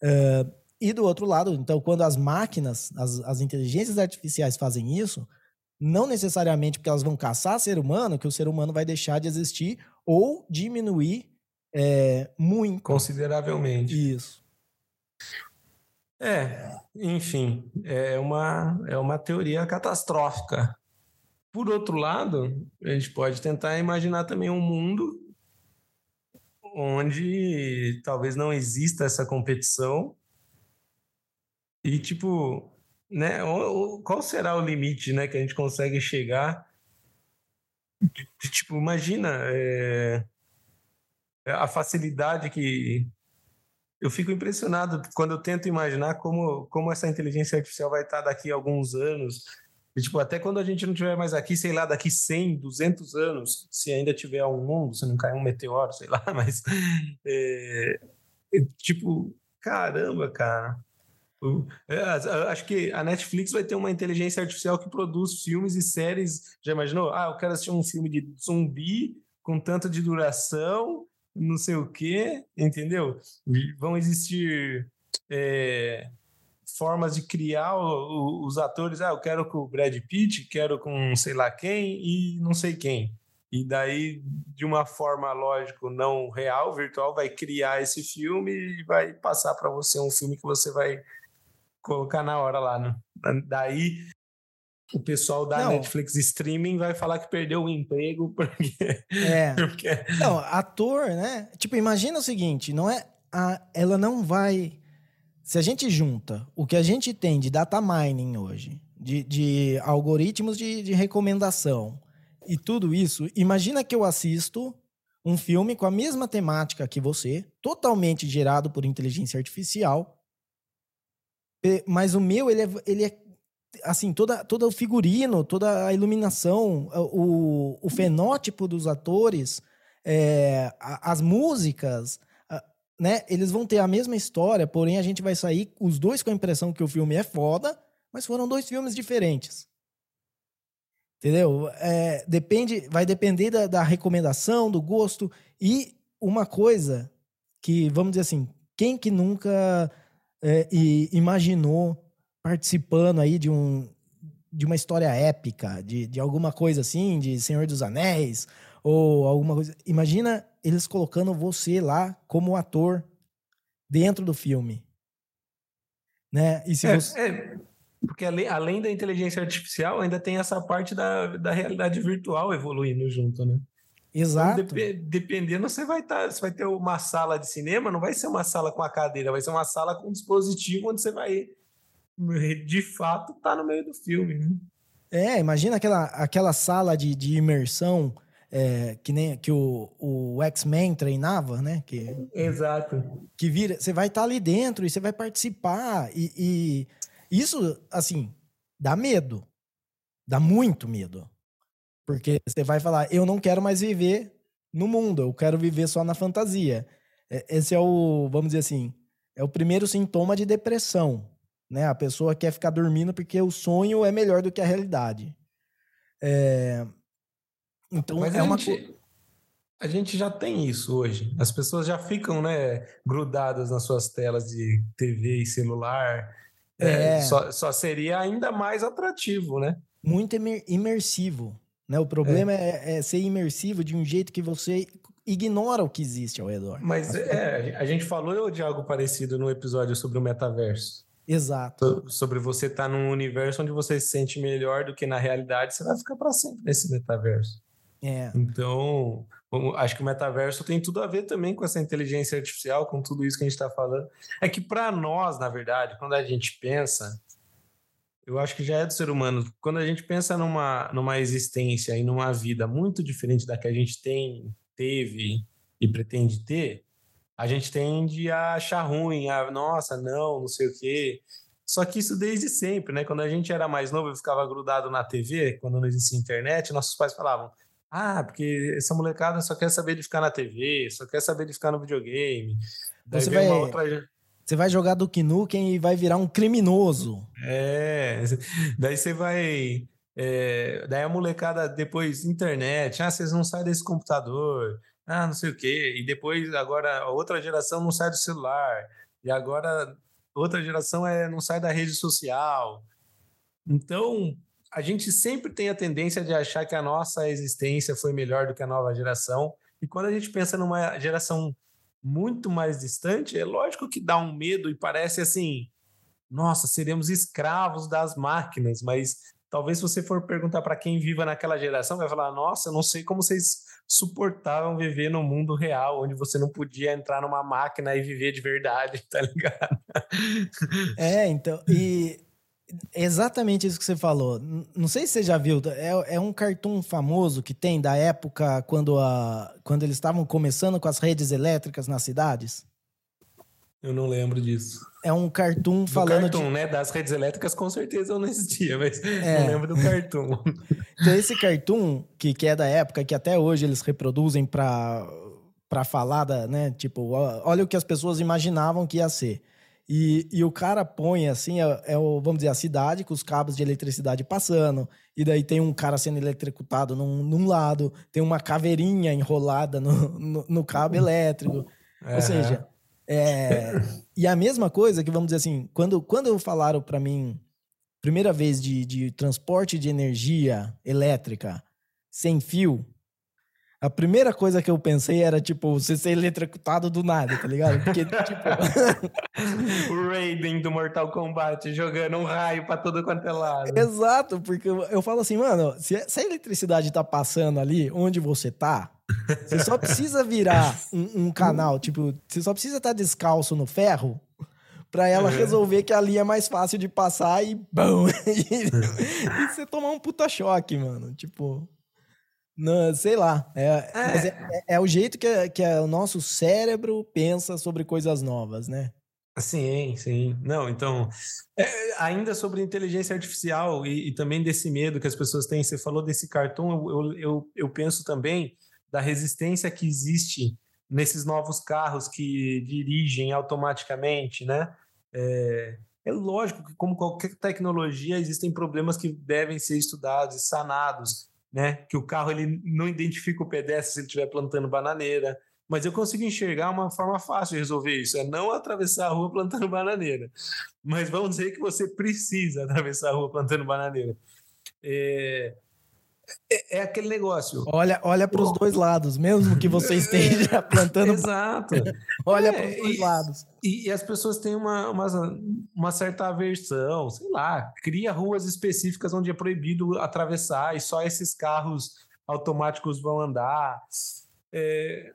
[SPEAKER 1] Uh, e do outro lado, então, quando as máquinas, as, as inteligências artificiais fazem isso, não necessariamente porque elas vão caçar ser humano, que o ser humano vai deixar de existir ou diminuir é, muito.
[SPEAKER 2] Consideravelmente.
[SPEAKER 1] Isso.
[SPEAKER 2] É, enfim, é uma, é uma teoria catastrófica. Por outro lado, a gente pode tentar imaginar também um mundo onde talvez não exista essa competição e, tipo, né, qual será o limite, né, que a gente consegue chegar? Tipo, imagina é, a facilidade que eu fico impressionado quando eu tento imaginar como, como essa inteligência artificial vai estar daqui a alguns anos. E, tipo, até quando a gente não estiver mais aqui, sei lá, daqui 100, 200 anos, se ainda tiver um mundo, se não cair um meteoro, sei lá, mas. É, é, tipo, caramba, cara. É, acho que a Netflix vai ter uma inteligência artificial que produz filmes e séries. Já imaginou? Ah, eu quero assistir um filme de zumbi com tanto de duração não sei o quê, entendeu? Vão existir é, formas de criar o, o, os atores. Ah, eu quero com o Brad Pitt, quero com sei lá quem e não sei quem. E daí, de uma forma, lógico, não real, virtual, vai criar esse filme e vai passar para você um filme que você vai colocar na hora lá. Né? Daí, o pessoal da não. Netflix streaming vai falar que perdeu o emprego porque...
[SPEAKER 1] É. porque... Não, ator, né? Tipo, imagina o seguinte, não é... A... Ela não vai... Se a gente junta o que a gente tem de data mining hoje, de, de algoritmos de, de recomendação, e tudo isso, imagina que eu assisto um filme com a mesma temática que você, totalmente gerado por inteligência artificial, mas o meu, ele é, ele é assim, toda, todo o figurino, toda a iluminação, o, o fenótipo dos atores, é, as músicas, né? Eles vão ter a mesma história, porém a gente vai sair os dois com a impressão que o filme é foda, mas foram dois filmes diferentes. Entendeu? É, depende, vai depender da, da, recomendação, do gosto. E uma coisa que, vamos dizer assim, quem que nunca é, imaginou participando aí de, um, de uma história épica, de, de alguma coisa assim, de Senhor dos Anéis, ou alguma coisa. Imagina eles colocando você lá como ator dentro do filme. Né? E se
[SPEAKER 2] é,
[SPEAKER 1] você...
[SPEAKER 2] É porque além, além da inteligência artificial, ainda tem essa parte da, da realidade virtual evoluindo junto, né?
[SPEAKER 1] Exato.
[SPEAKER 2] Então, dep dependendo, você vai, tá, você vai ter uma sala de cinema, não vai ser uma sala com a cadeira, vai ser uma sala com um dispositivo onde você vai, de fato, estar tá no meio do filme. Né?
[SPEAKER 1] É, imagina aquela, aquela sala de, de imersão é, que nem que o, o X-Men treinava, né? Que,
[SPEAKER 2] Exato.
[SPEAKER 1] Que vira, você vai estar tá ali dentro e você vai participar e, e isso, assim, dá medo. Dá muito medo. Porque você vai falar, eu não quero mais viver no mundo, eu quero viver só na fantasia. Esse é o, vamos dizer assim, é o primeiro sintoma de depressão. Né? A pessoa quer ficar dormindo porque o sonho é melhor do que a realidade. É... Então,
[SPEAKER 2] Mas
[SPEAKER 1] é
[SPEAKER 2] a
[SPEAKER 1] uma
[SPEAKER 2] gente, a gente já tem isso hoje. As pessoas já ficam né, grudadas nas suas telas de TV e celular é, é. Só, só seria ainda mais atrativo, né?
[SPEAKER 1] Muito imersivo. Né? O problema é. é. é ser imersivo de um jeito que você ignora o que existe ao redor.
[SPEAKER 2] Mas é, a gente falou de algo parecido no episódio sobre o metaverso.
[SPEAKER 1] Exato.
[SPEAKER 2] Sobre você estar tá num universo onde você se sente melhor do que na realidade, você vai ficar para sempre nesse metaverso.
[SPEAKER 1] É.
[SPEAKER 2] Então, acho que o metaverso tem tudo a ver também com essa inteligência artificial, com tudo isso que a gente está falando. É que para nós, na verdade, quando a gente pensa, eu acho que já é do ser humano, quando a gente pensa numa, numa existência e numa vida muito diferente da que a gente tem, teve e pretende ter, a gente tende a achar ruim, a nossa, não, não sei o quê. Só que isso desde sempre, né? Quando a gente era mais novo, eu ficava grudado na TV, quando não existia internet, nossos pais falavam: ah, porque essa molecada só quer saber de ficar na TV, só quer saber de ficar no videogame.
[SPEAKER 1] Daí você vai, outra... você vai jogar do Nukem e vai virar um criminoso.
[SPEAKER 2] É, daí você vai... É, daí a molecada depois internet, ah, vocês não saem desse computador, ah, não sei o quê. E depois agora a outra geração não sai do celular. E agora outra geração é não sai da rede social. Então, a gente sempre tem a tendência de achar que a nossa existência foi melhor do que a nova geração. E quando a gente pensa numa geração muito mais distante, é lógico que dá um medo e parece assim: nossa, seremos escravos das máquinas. Mas talvez se você for perguntar para quem viva naquela geração, vai falar: nossa, eu não sei como vocês suportavam viver no mundo real, onde você não podia entrar numa máquina e viver de verdade, tá ligado?
[SPEAKER 1] É, então, e Exatamente isso que você falou. Não sei se você já viu, é, é um cartoon famoso que tem da época quando, a, quando eles estavam começando com as redes elétricas nas cidades.
[SPEAKER 2] Eu não lembro disso.
[SPEAKER 1] É um cartoon do falando.
[SPEAKER 2] Cartoon, de... né? Das redes elétricas, com certeza eu não existia, mas é. não lembro do cartoon.
[SPEAKER 1] Então, esse cartoon, que, que é da época, que até hoje eles reproduzem para para falar, da, né? Tipo, olha o que as pessoas imaginavam que ia ser. E, e o cara põe assim, é, é, o, vamos dizer, a cidade com os cabos de eletricidade passando, e daí tem um cara sendo eletrocutado num, num lado, tem uma caveirinha enrolada no, no, no cabo elétrico. Uhum. Ou seja, é, e a mesma coisa que, vamos dizer assim, quando, quando falaram para mim, primeira vez de, de transporte de energia elétrica sem fio, a primeira coisa que eu pensei era, tipo, você ser eletrocutado do nada, tá ligado? Porque, tipo.
[SPEAKER 2] o Raiden do Mortal Kombat jogando um raio pra todo quanto é lado.
[SPEAKER 1] Exato, porque eu, eu falo assim, mano, se, se, a eletricidade tá passando ali onde você tá, você só precisa virar um, um canal, tipo, você só precisa estar tá descalço no ferro para ela resolver que ali é mais fácil de passar e bom. e, e você tomar um puta choque, mano. Tipo. Não, sei lá. É, é. É, é, é, o jeito que, que o nosso cérebro pensa sobre coisas novas, né?
[SPEAKER 2] Sim, sim. Não, então, é, ainda sobre inteligência artificial e, e, também desse medo que as pessoas têm, você falou desse cartão, eu, eu, eu penso também da resistência que existe nesses novos carros que dirigem automaticamente, né? É, é lógico que, como qualquer tecnologia, existem problemas que devem ser estudados e sanados né? Que o carro ele não identifica o pedestre se ele estiver plantando bananeira. Mas eu consigo enxergar uma forma fácil de resolver isso, é não atravessar a rua plantando bananeira. Mas vamos dizer que você precisa atravessar a rua plantando bananeira. É, é, é, aquele negócio.
[SPEAKER 1] Olha, olha para os dois lados, mesmo que você esteja plantando.
[SPEAKER 2] Exato.
[SPEAKER 1] olha é, para os dois e, lados.
[SPEAKER 2] E, e, as pessoas têm uma, uma, uma, certa aversão, sei lá, cria ruas específicas onde é proibido atravessar e só esses carros automáticos vão andar. É,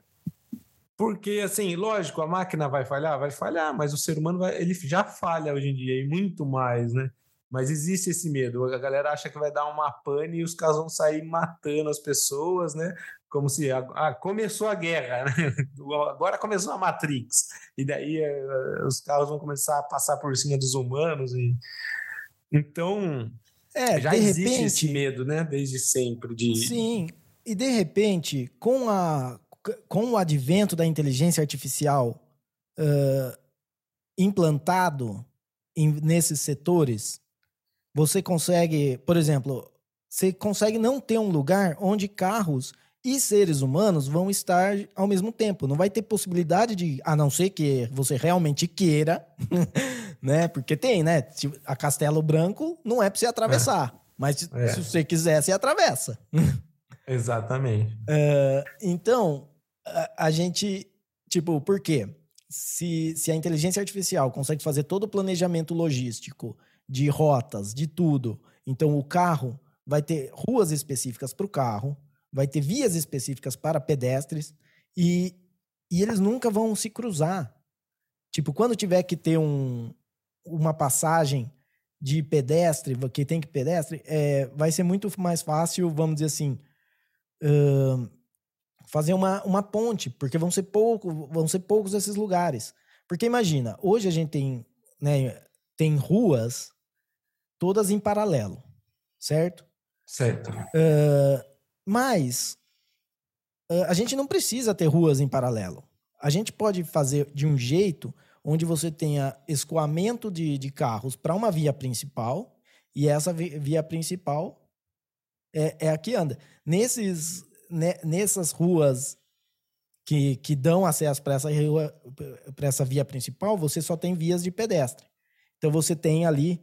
[SPEAKER 2] porque, assim, lógico, a máquina vai falhar? Vai falhar, mas o ser humano vai, ele já falha hoje em dia e muito mais, né? Mas existe esse medo. A galera acha que vai dar uma pane e os caras vão sair matando as pessoas, né? Como se ah, começou a guerra, né? agora começou a Matrix. E daí uh, os carros vão começar a passar por cima dos humanos. E... Então, é, já existe repente, esse medo, né? Desde sempre. De...
[SPEAKER 1] Sim. E de repente, com, a, com o advento da inteligência artificial uh, implantado em, nesses setores, você consegue, por exemplo, você consegue não ter um lugar onde carros e seres humanos vão estar ao mesmo tempo. Não vai ter possibilidade de, a não ser que você realmente queira, né? Porque tem, né? A Castelo Branco não é para você atravessar, é. mas é. se você quiser, você atravessa.
[SPEAKER 2] Exatamente.
[SPEAKER 1] Uh, então, a, a, gente, tipo, por quê? Se, se a inteligência artificial consegue fazer todo o planejamento logístico de rotas, de tudo. Então, o carro vai ter ruas específicas para o carro, vai ter vias específicas para pedestres e, e eles nunca vão se cruzar. Tipo, quando tiver que ter um, uma passagem de pedestre, que tem que pedestre, é, vai ser muito mais fácil, vamos dizer assim, uh, fazer uma, uma ponte, porque vão ser, pouco, vão ser poucos esses lugares. Porque imagina, hoje a gente tem, né, tem ruas todas em paralelo, certo?
[SPEAKER 2] Certo. Uh,
[SPEAKER 1] mas uh, a gente não precisa ter ruas em paralelo. A gente pode fazer de um jeito onde você tenha escoamento de, de carros para uma via principal e essa via principal é, é a que anda. Nesses, né, nessas ruas que, que dão acesso para essa, rua, essa via principal, você só tem vias de pedestre. Então você tem ali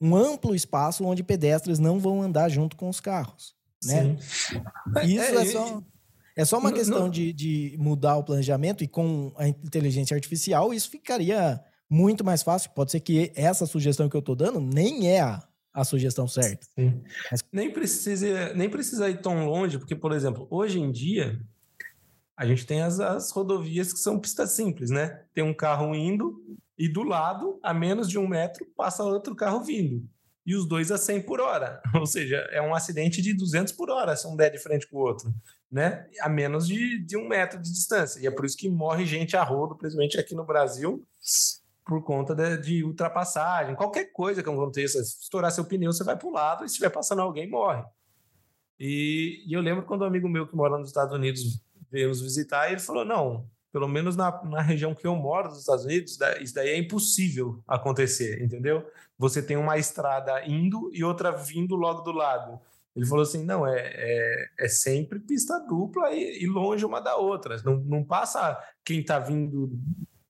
[SPEAKER 1] um amplo espaço onde pedestres não vão andar junto com os carros. Né? Isso é, é só, é só uma questão não... de, de mudar o planejamento e com a inteligência artificial isso ficaria muito mais fácil. Pode ser que essa sugestão que eu estou dando nem é a, a sugestão certa.
[SPEAKER 2] Mas... Nem, precisa, nem precisa ir tão longe, porque, por exemplo, hoje em dia a gente tem as, as rodovias que são pistas simples, né? Tem um carro indo, e do lado, a menos de um metro, passa outro carro vindo. E os dois a 100 por hora. Ou seja, é um acidente de 200 por hora se um der de frente com o outro. Né? A menos de, de um metro de distância. E é por isso que morre gente a rodo, principalmente aqui no Brasil, por conta de, de ultrapassagem. Qualquer coisa que aconteça, estourar seu pneu, você vai para o lado e se estiver passando alguém, morre. E, e, eu lembro quando um amigo meu que mora nos Estados Unidos veio nos visitar, ele falou: Não, pelo menos na, na região que eu moro, dos Estados Unidos, isso daí é impossível acontecer, entendeu? Você tem uma estrada indo e outra vindo logo do lado. Ele falou assim: não, é, é, é sempre pista dupla e, e, longe uma da outra. Não, não passa quem está vindo,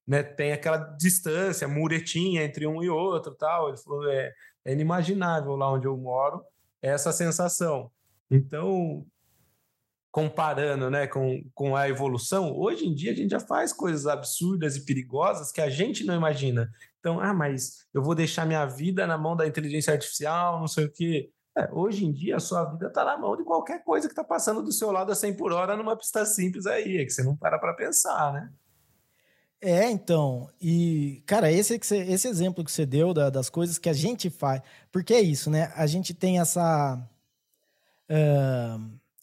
[SPEAKER 2] né? Tem aquela distância, muretinha entre um e outro tal. Ele falou: é, é inimaginável lá onde eu moro essa sensação. Então, comparando né, com, com a evolução, hoje em dia a gente já faz coisas absurdas e perigosas que a gente não imagina. Então, ah, mas eu vou deixar minha vida na mão da inteligência artificial, não sei o quê. É, hoje em dia a sua vida está na mão de qualquer coisa que está passando do seu lado a 100 por hora numa pista simples aí, é que você não para para pensar, né?
[SPEAKER 1] É, então, e, cara, esse, esse exemplo que você deu da, das coisas que a gente faz, porque é isso, né? A gente tem essa,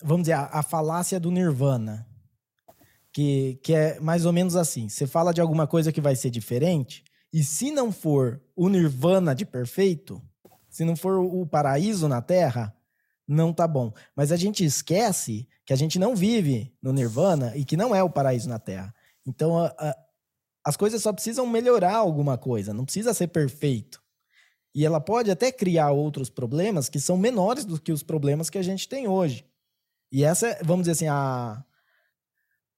[SPEAKER 1] vamos dizer, a, a, falácia do nirvana, que, que é mais ou menos assim: você fala de alguma coisa que vai ser diferente, e se não for o nirvana de perfeito, se não for o paraíso na terra, não tá bom. Mas a gente esquece que a gente não vive no nirvana e que não é o paraíso na terra. Então, a, a as coisas só precisam melhorar alguma coisa, não precisa ser perfeito. E ela pode até criar outros problemas que são menores do que os problemas que a gente tem hoje. E essa, vamos dizer assim, a,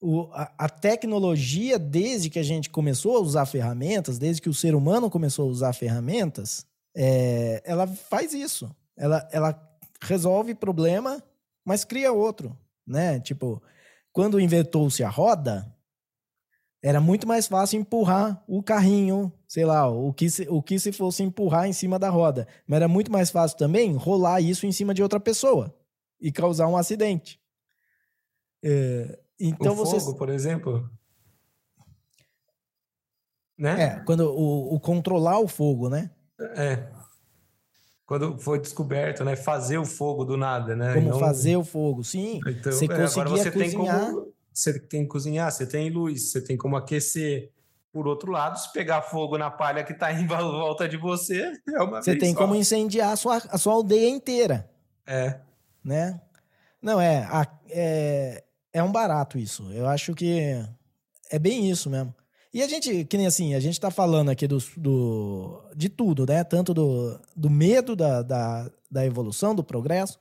[SPEAKER 1] o, a, a, tecnologia, desde que a gente começou a usar ferramentas, desde que o ser humano começou a usar ferramentas, é, ela faz isso. Ela, ela resolve problema, mas cria outro, né? Tipo, quando inventou-se a roda, era muito mais fácil empurrar o carrinho, sei lá, o que, se, o que se fosse empurrar em cima da roda. Mas era muito mais fácil também rolar isso em cima de outra pessoa e causar um acidente.
[SPEAKER 2] É, então o você... fogo, por exemplo.
[SPEAKER 1] Né? É, quando o, o controlar o fogo, né?
[SPEAKER 2] É. Quando foi descoberto, né? Fazer o fogo do nada, né?
[SPEAKER 1] Como Não... fazer o fogo, sim. Então, você é, conseguia você cozinhar... Tem como
[SPEAKER 2] você tem que cozinhar, você tem luz, você tem como aquecer. Por outro lado, se pegar fogo na palha que está em volta de você, é uma
[SPEAKER 1] Você tem
[SPEAKER 2] só.
[SPEAKER 1] como incendiar a sua, a sua aldeia inteira.
[SPEAKER 2] É.
[SPEAKER 1] Né? Não, é, é. É um barato isso. Eu acho que é bem isso mesmo. E a gente, que nem assim, a gente está falando aqui do, do, de tudo, né? Tanto do, do medo da, da, da evolução, do progresso,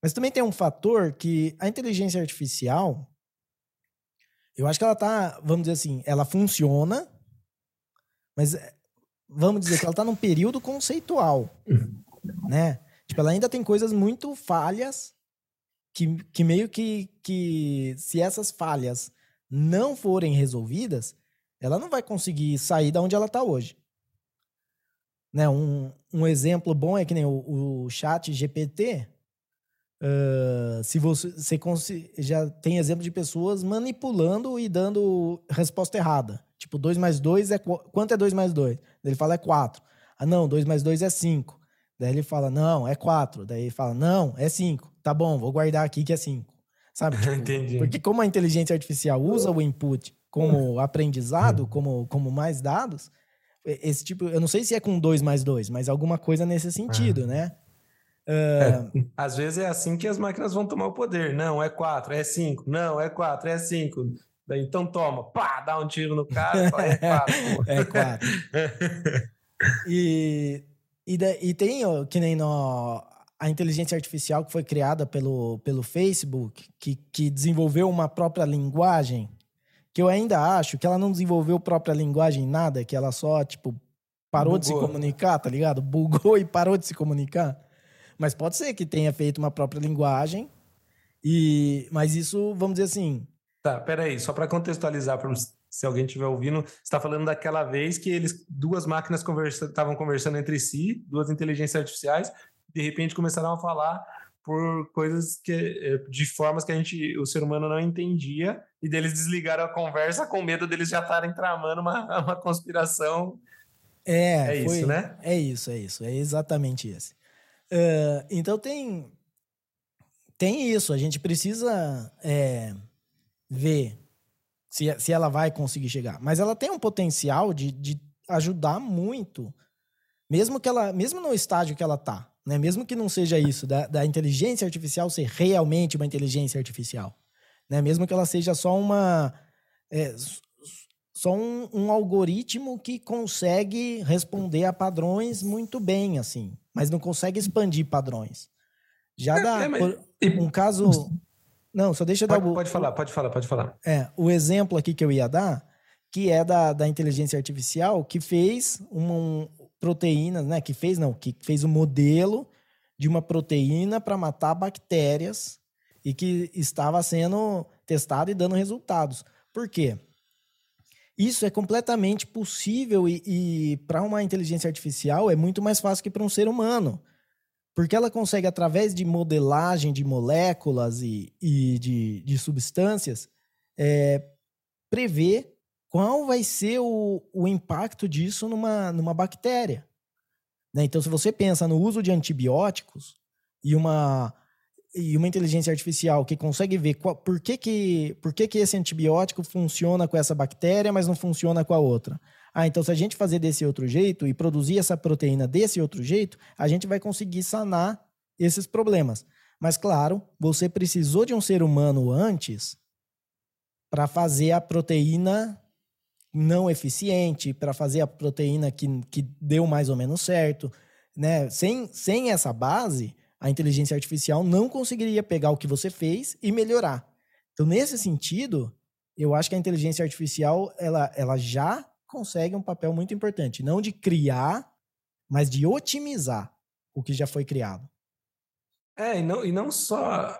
[SPEAKER 1] mas também tem um fator que a inteligência artificial, eu acho que ela tá, vamos dizer assim, ela funciona, mas eh, vamos dizer que ela tá num período conceitual, né? Tipo, ela ainda tem coisas muito falhas que, que meio que, que se essas falhas não forem resolvidas, ela não vai conseguir sair da onde ela está hoje. Né? Um, um exemplo bom é que nem o, o chat GPT, Uh, se você, você já tem exemplo de pessoas manipulando e dando resposta errada. Tipo, 2 mais 2 é. Quanto é 2 mais 2? Ele fala é 4. Ah, não, 2 mais 2 é 5. Daí ele fala, não, é 4. Daí ele fala, não, é 5. Tá bom, vou guardar aqui que é 5. Sabe? Tipo,
[SPEAKER 2] Entendi.
[SPEAKER 1] Porque como a inteligência artificial usa o input como aprendizado, como, como mais dados, esse tipo, eu não sei se é com 2 mais 2, mas alguma coisa nesse sentido, né?
[SPEAKER 2] É, às vezes é assim que as máquinas vão tomar o poder. Não, é 4, é 5. Não, é 4, é 5. Então toma, pá, dá um tiro no cara, fala, é 4.
[SPEAKER 1] é 4. e, e, e tem, que nem no, a inteligência artificial que foi criada pelo, pelo Facebook, que, que desenvolveu uma própria linguagem, que eu ainda acho que ela não desenvolveu própria linguagem nada, que ela só, tipo, parou Bugou. de se comunicar, tá ligado? Bugou e parou de se comunicar. Mas pode ser que tenha feito uma própria linguagem. E, mas isso, vamos dizer assim.
[SPEAKER 2] Tá, peraí, só para contextualizar, pra, se alguém estiver ouvindo, você está falando daquela vez que eles, duas máquinas estavam conversando entre si, duas inteligências artificiais, de repente começaram a falar por coisas que eh, de formas que a gente o ser humano não entendia e deles desligaram a conversa com medo deles já estarem tramando uma, uma conspiração
[SPEAKER 1] é, é foi, isso né é isso é isso é exatamente esse Uh, então tem tem isso. A gente precisa é, ver se, se ela vai conseguir chegar. Mas ela tem um potencial de, de ajudar muito, mesmo que ela, mesmo no estágio que ela está, né? Mesmo que não seja isso da, da inteligência artificial ser realmente uma inteligência artificial, né? Mesmo que ela seja só uma é só um, um, algoritmo que consegue responder a padrões muito bem, assim, mas não consegue expandir padrões. Já é, dá é, mas... um caso. Não, só deixa eu
[SPEAKER 2] pode,
[SPEAKER 1] dar
[SPEAKER 2] o. Pode falar, pode falar, pode falar.
[SPEAKER 1] É, o exemplo aqui que eu ia dar, que é da, da inteligência artificial, que fez uma um, proteína, né? Que fez, não, que fez um modelo de uma proteína para matar bactérias e que estava sendo testado e dando resultados. Por quê? Isso é completamente possível e, e para uma inteligência artificial é muito mais fácil que para um ser humano. Porque ela consegue, através de modelagem de moléculas e, e de, de substâncias, é, prever qual vai ser o, o impacto disso numa, numa bactéria. Né? Então, se você pensa no uso de antibióticos e uma, e uma inteligência artificial que consegue ver qual, por, que, que, por que, que esse antibiótico funciona com essa bactéria, mas não funciona com a outra. Ah, então se a gente fazer desse outro jeito e produzir essa proteína desse outro jeito, a gente vai conseguir sanar esses problemas. Mas claro, você precisou de um ser humano antes para fazer a proteína não eficiente, para fazer a proteína que, que deu mais ou menos certo. Né? Sem, sem essa base, a inteligência artificial não conseguiria pegar o que você fez e melhorar. Então, nesse sentido, eu acho que a inteligência artificial ela, ela já consegue um papel muito importante, não de criar, mas de otimizar o que já foi criado.
[SPEAKER 2] É, e não, e não só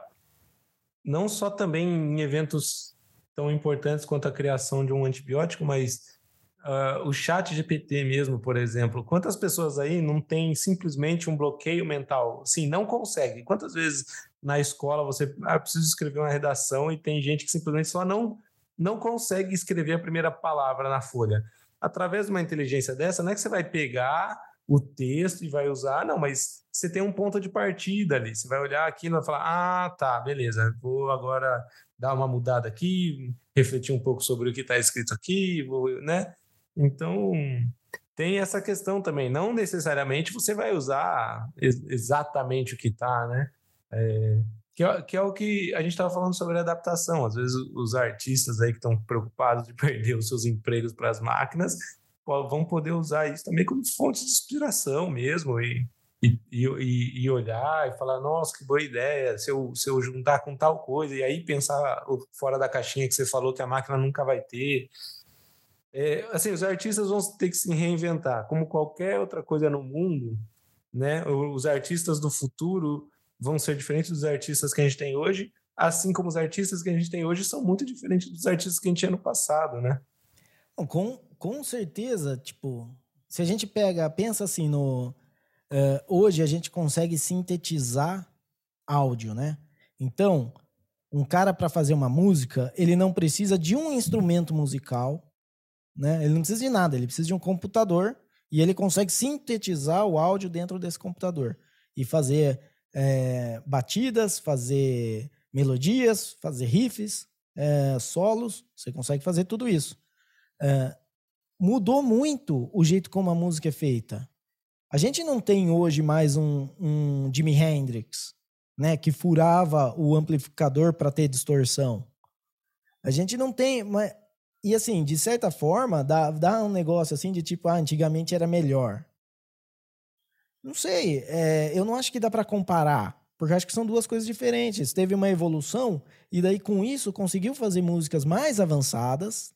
[SPEAKER 2] não só também em eventos tão importantes quanto a criação de um antibiótico, mas uh, o chat GPT mesmo, por exemplo. Quantas pessoas aí não tem simplesmente um bloqueio mental? Sim, não consegue. Quantas vezes na escola você ah, precisa escrever uma redação e tem gente que simplesmente só não, não consegue escrever a primeira palavra na folha? Através de uma inteligência dessa, não é que você vai pegar o texto e vai usar, não, mas você tem um ponto de partida ali. Você vai olhar aquilo e vai falar: ah, tá, beleza, vou agora dar uma mudada aqui, refletir um pouco sobre o que está escrito aqui, né? Então, tem essa questão também. Não necessariamente você vai usar exatamente o que está, né? É, que, é, que, é, o que a gente estava falando sobre adaptação. Às vezes, os artistas aí que estão preocupados de perder os seus empregos para as máquinas vão poder usar isso também como fonte de inspiração mesmo e e, e, e, olhar e falar, nossa, que boa ideia, se eu, se eu juntar com tal coisa, e aí pensar fora da caixinha que você falou que a máquina nunca vai ter. É, assim, os artistas vão ter que se reinventar, como qualquer outra coisa no mundo, né? Os artistas do futuro vão ser diferentes dos artistas que a gente tem hoje, assim como os artistas que a gente tem hoje são muito diferentes dos artistas que a gente tinha no passado, né?
[SPEAKER 1] Com, com certeza, tipo, se a gente pega, pensa assim no Uh, hoje a gente consegue sintetizar áudio, né? Então, um cara para fazer uma música, ele não precisa de um instrumento musical, né? Ele não precisa de nada, ele precisa de um computador e ele consegue sintetizar o áudio dentro desse computador e fazer é, batidas, fazer melodias, fazer riffs, é, solos, você consegue fazer tudo isso. É, mudou muito o jeito como a música é feita. A gente não tem hoje mais um, um Jimi Hendrix, né, que furava o amplificador para ter distorção. A gente não tem, mas e assim, de certa forma, dá, dá um negócio assim de tipo, ah, antigamente era melhor. Não sei, é, eu não acho que dá para comparar, porque acho que são duas coisas diferentes. Teve uma evolução e daí com isso conseguiu fazer músicas mais avançadas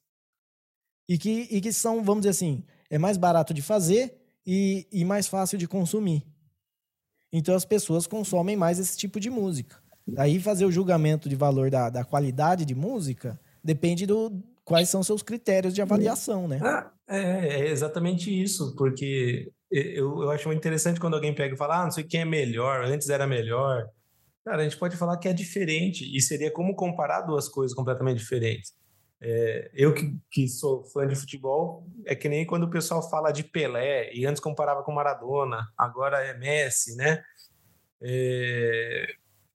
[SPEAKER 1] e que, e que são, vamos dizer assim, é mais barato de fazer e, e mais fácil de consumir. Então as pessoas consomem mais esse tipo de música. Aí fazer o julgamento de valor da, da qualidade de música depende do quais são seus critérios de avaliação, né?
[SPEAKER 2] Ah, é, é, exatamente isso, porque eu, eu acho muito interessante quando alguém pega e fala, ah, não sei quem é melhor, antes era melhor. Cara, a gente pode falar que é diferente e seria como comparar duas coisas completamente diferentes. É, eu que, que, sou fã de futebol, é que nem quando o pessoal fala de Pelé, e antes comparava com Maradona, agora é Messi, né? É,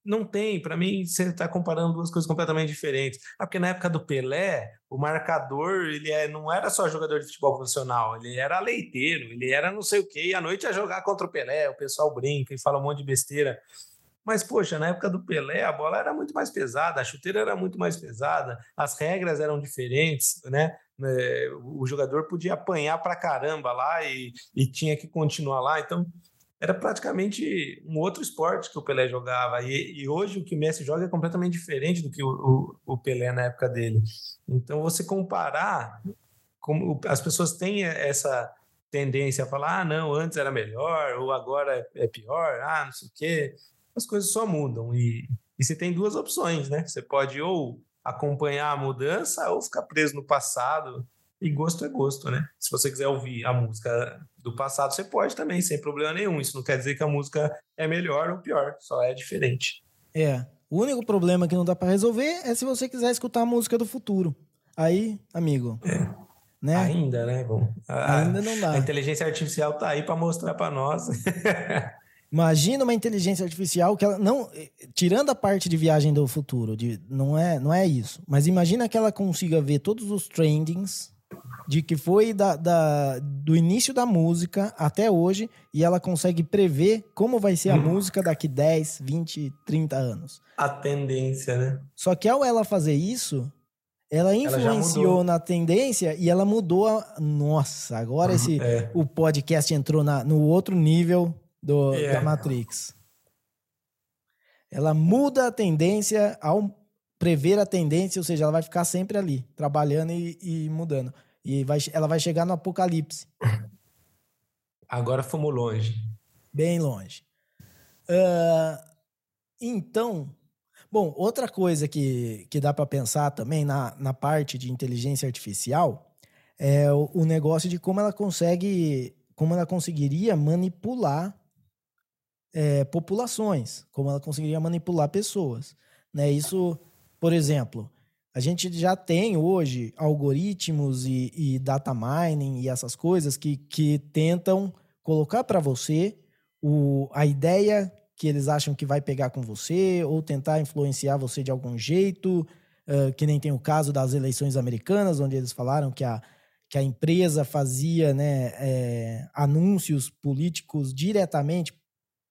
[SPEAKER 2] não tem, para mim, você está comparando duas coisas completamente diferentes. Ah, porque na época do Pelé, o marcador, ele é, não era só jogador de futebol profissional, ele era leiteiro, ele era não sei o quê, e à noite ia jogar contra o Pelé, o pessoal brinca e fala um monte de besteira. Mas, poxa, na época do Pelé, a bola era muito mais pesada, a chuteira era muito mais pesada, as regras eram diferentes, né? É, o jogador podia apanhar para caramba lá e, e tinha que continuar lá. Então, era praticamente um outro esporte que o Pelé jogava. E, e hoje o que o Messi joga é completamente diferente do que o, o, o Pelé na época dele. Então, você comparar, como as pessoas têm essa tendência a falar: ah, não, antes era melhor, ou agora é pior, ah, não sei o quê. As coisas só mudam. E, e você tem duas opções, né? Você pode ou acompanhar a mudança ou ficar preso no passado. E gosto é gosto, né? Se você quiser ouvir a música do passado, você pode também, sem problema nenhum. Isso não quer dizer que a música é melhor ou pior, só é diferente.
[SPEAKER 1] É. O único problema que não dá para resolver é se você quiser escutar a música do futuro. Aí, amigo.
[SPEAKER 2] É. Né? Ainda, né? Bom,
[SPEAKER 1] a, Ainda não dá.
[SPEAKER 2] A inteligência artificial tá aí para mostrar para nós.
[SPEAKER 1] Imagina uma inteligência artificial que ela não, tirando a parte de viagem do futuro, de, não é, não é isso. Mas imagina que ela consiga ver todos os trendings de que foi da, da, do início da música até hoje e ela consegue prever como vai ser a hum. música daqui 10, 20, 30 anos.
[SPEAKER 2] A tendência, né?
[SPEAKER 1] Só que ao ela fazer isso, ela influenciou ela na tendência e ela mudou a... Nossa, agora esse é. o podcast entrou na, no outro nível do, é. da Matrix. Ela muda a tendência ao prever a tendência, ou seja, ela vai ficar sempre ali, trabalhando e, e mudando. E vai, ela vai chegar no apocalipse.
[SPEAKER 2] Agora fomos longe.
[SPEAKER 1] Bem longe. Uh, então, bom, outra coisa que, que dá para pensar também na, na parte de inteligência artificial é o, o negócio de como ela consegue, como ela conseguiria manipular é, populações, como ela conseguiria manipular pessoas. Né? Isso, por exemplo, a gente já tem hoje algoritmos e, e data mining e essas coisas que, que tentam colocar para você o, a ideia que eles acham que vai pegar com você ou tentar influenciar você de algum jeito, uh, que nem tem o caso das eleições americanas, onde eles falaram que a, que a empresa fazia né, é, anúncios políticos diretamente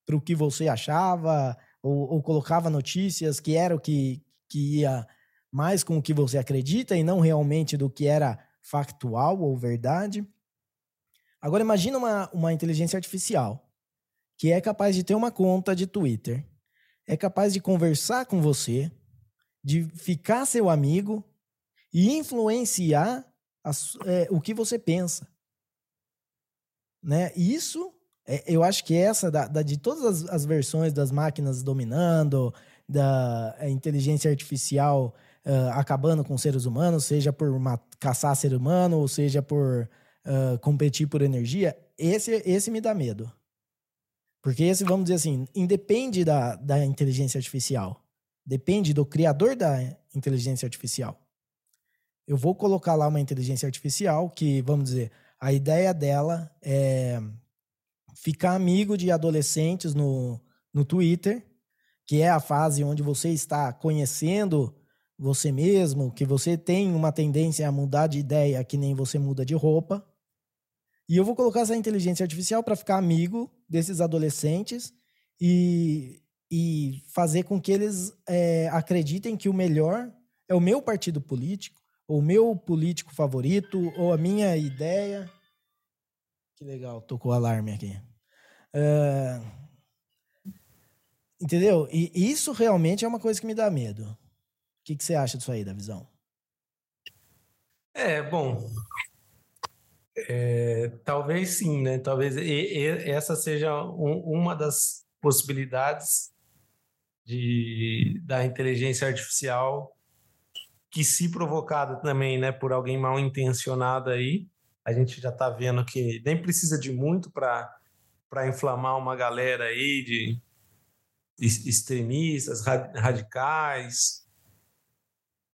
[SPEAKER 1] para o que você achava, ou, ou, colocava notícias que era o que, que ia mais com o que você acredita e não realmente do que era factual ou verdade. Agora imagina uma, uma inteligência artificial que é capaz de ter uma conta de Twitter, é capaz de conversar com você, de ficar seu amigo e influenciar é, o que você pensa. Né? Isso, é, eu acho que essa, da, da de todas as, as, versões das máquinas dominando, da é, inteligência artificial uh, acabando com seres humanos, seja por caçar ser humano, ou seja por uh, competir por energia, esse, esse me dá medo. Porque esse, vamos dizer assim, independe da, da inteligência artificial. Depende do criador da inteligência artificial. Eu vou colocar lá uma inteligência artificial que, vamos dizer, a ideia dela é ficar amigo de adolescentes no, no Twitter, que é a fase onde você está conhecendo você mesmo, que você tem uma tendência a mudar de ideia que nem você muda de roupa. E eu vou colocar essa inteligência artificial para ficar amigo desses adolescentes e, e fazer com que eles é, acreditem que o melhor é o meu partido político, ou o meu político favorito, ou a minha ideia. Que legal, tocou alarme aqui. Uh, entendeu? E isso realmente é uma coisa que me dá medo que, que você acha disso aí, da visão?
[SPEAKER 2] É, bom, é, talvez sim, né? Talvez e, e, essa seja um, uma das possibilidades de, da inteligência artificial que, se provocada também, né, por alguém mal intencionado aí, a gente já está vendo que nem precisa de muito para inflamar uma galera aí de extremistas, radicais,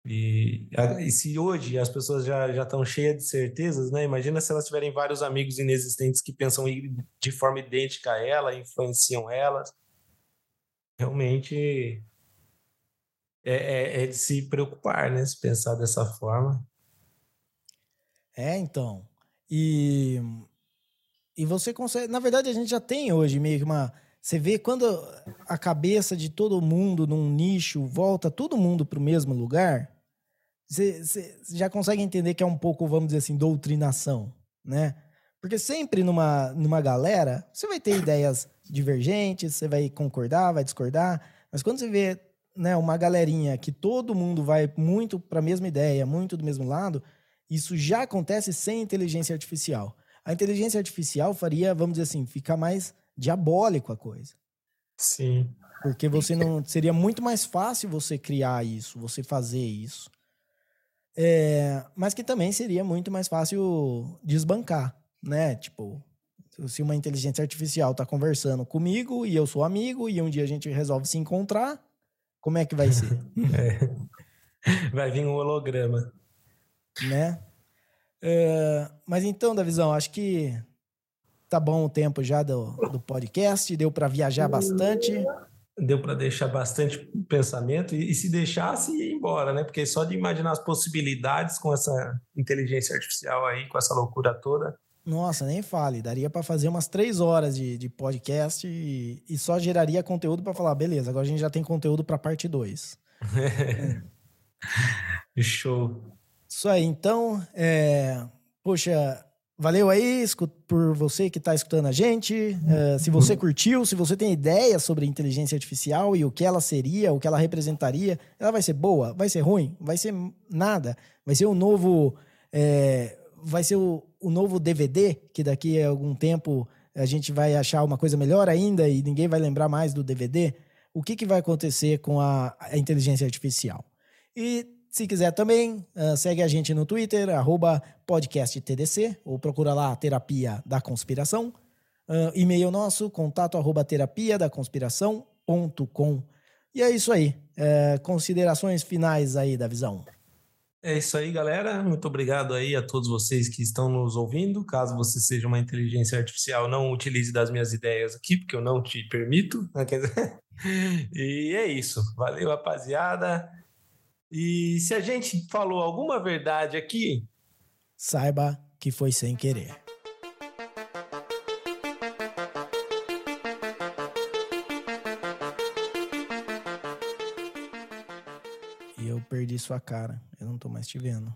[SPEAKER 2] e, e, se hoje as pessoas já, já estão cheias de certezas, né? Imagina se elas tiverem vários amigos inexistentes que pensam de forma idêntica a ela, influenciam elas. Realmente é, é, é de se preocupar, né? Se pensar dessa forma.
[SPEAKER 1] É, então. E, e você consegue. Na verdade, a gente já tem hoje meio que uma Você vê quando a cabeça de todo mundo num nicho volta todo mundo para o mesmo lugar, você, já consegue entender que é um pouco, vamos dizer assim, doutrinação, né? Porque sempre numa, numa galera, você vai ter ideias divergentes, você vai concordar, vai discordar, mas quando você vê né, uma galerinha que todo mundo vai muito para a mesma ideia, muito do mesmo lado, isso já acontece sem inteligência artificial. A inteligência artificial faria, vamos dizer assim, ficar mais diabólico a coisa.
[SPEAKER 2] Sim.
[SPEAKER 1] Porque você não seria muito mais fácil você criar isso, você fazer isso. É, mas que também seria muito mais fácil desbancar, né? Tipo, se uma inteligência artificial está conversando comigo e eu sou amigo e um dia a gente resolve se encontrar, como é que vai ser?
[SPEAKER 2] é. Vai vir um holograma.
[SPEAKER 1] Né? É, mas então, Davizão, acho que tá bom o tempo já do, do podcast, deu para viajar bastante.
[SPEAKER 2] Deu para deixar bastante pensamento e, e, se deixasse ir embora, né? Porque só de imaginar as possibilidades com essa inteligência artificial aí, com essa loucura toda.
[SPEAKER 1] Nossa, nem fale. Daria para fazer umas três horas de, de podcast e, e só geraria conteúdo para falar, beleza, agora a gente já tem conteúdo para parte 2.
[SPEAKER 2] Show.
[SPEAKER 1] Isso aí, então, é, poxa, Valeu aí por você que está escutando a gente. Uh, se você curtiu, se você tem ideia sobre inteligência artificial e o que ela seria, o que ela representaria, ela vai ser boa, vai ser ruim, vai ser nada. Vai ser o um novo. É, vai ser o, o, novo DVD, que daqui a algum tempo a gente vai achar uma coisa melhor ainda e ninguém vai lembrar mais do DVD. O que, que vai acontecer com a, a inteligência artificial? E se quiser também, uh, segue a gente no Twitter, podcasttdc, ou procura lá Terapia da Conspiração. Uh, e-mail nosso, contato arroba terapia da conspiração.com. E é isso aí. Uh, considerações finais aí da visão.
[SPEAKER 2] É isso aí, galera. Muito obrigado aí a todos vocês que estão nos ouvindo. Caso você seja uma inteligência artificial, não utilize das minhas ideias aqui, porque eu não te permito. Né? e é isso. Valeu, rapaziada. E se a gente falou alguma verdade aqui,
[SPEAKER 1] saiba que foi sem querer. E eu perdi sua cara. Eu não tô mais te vendo.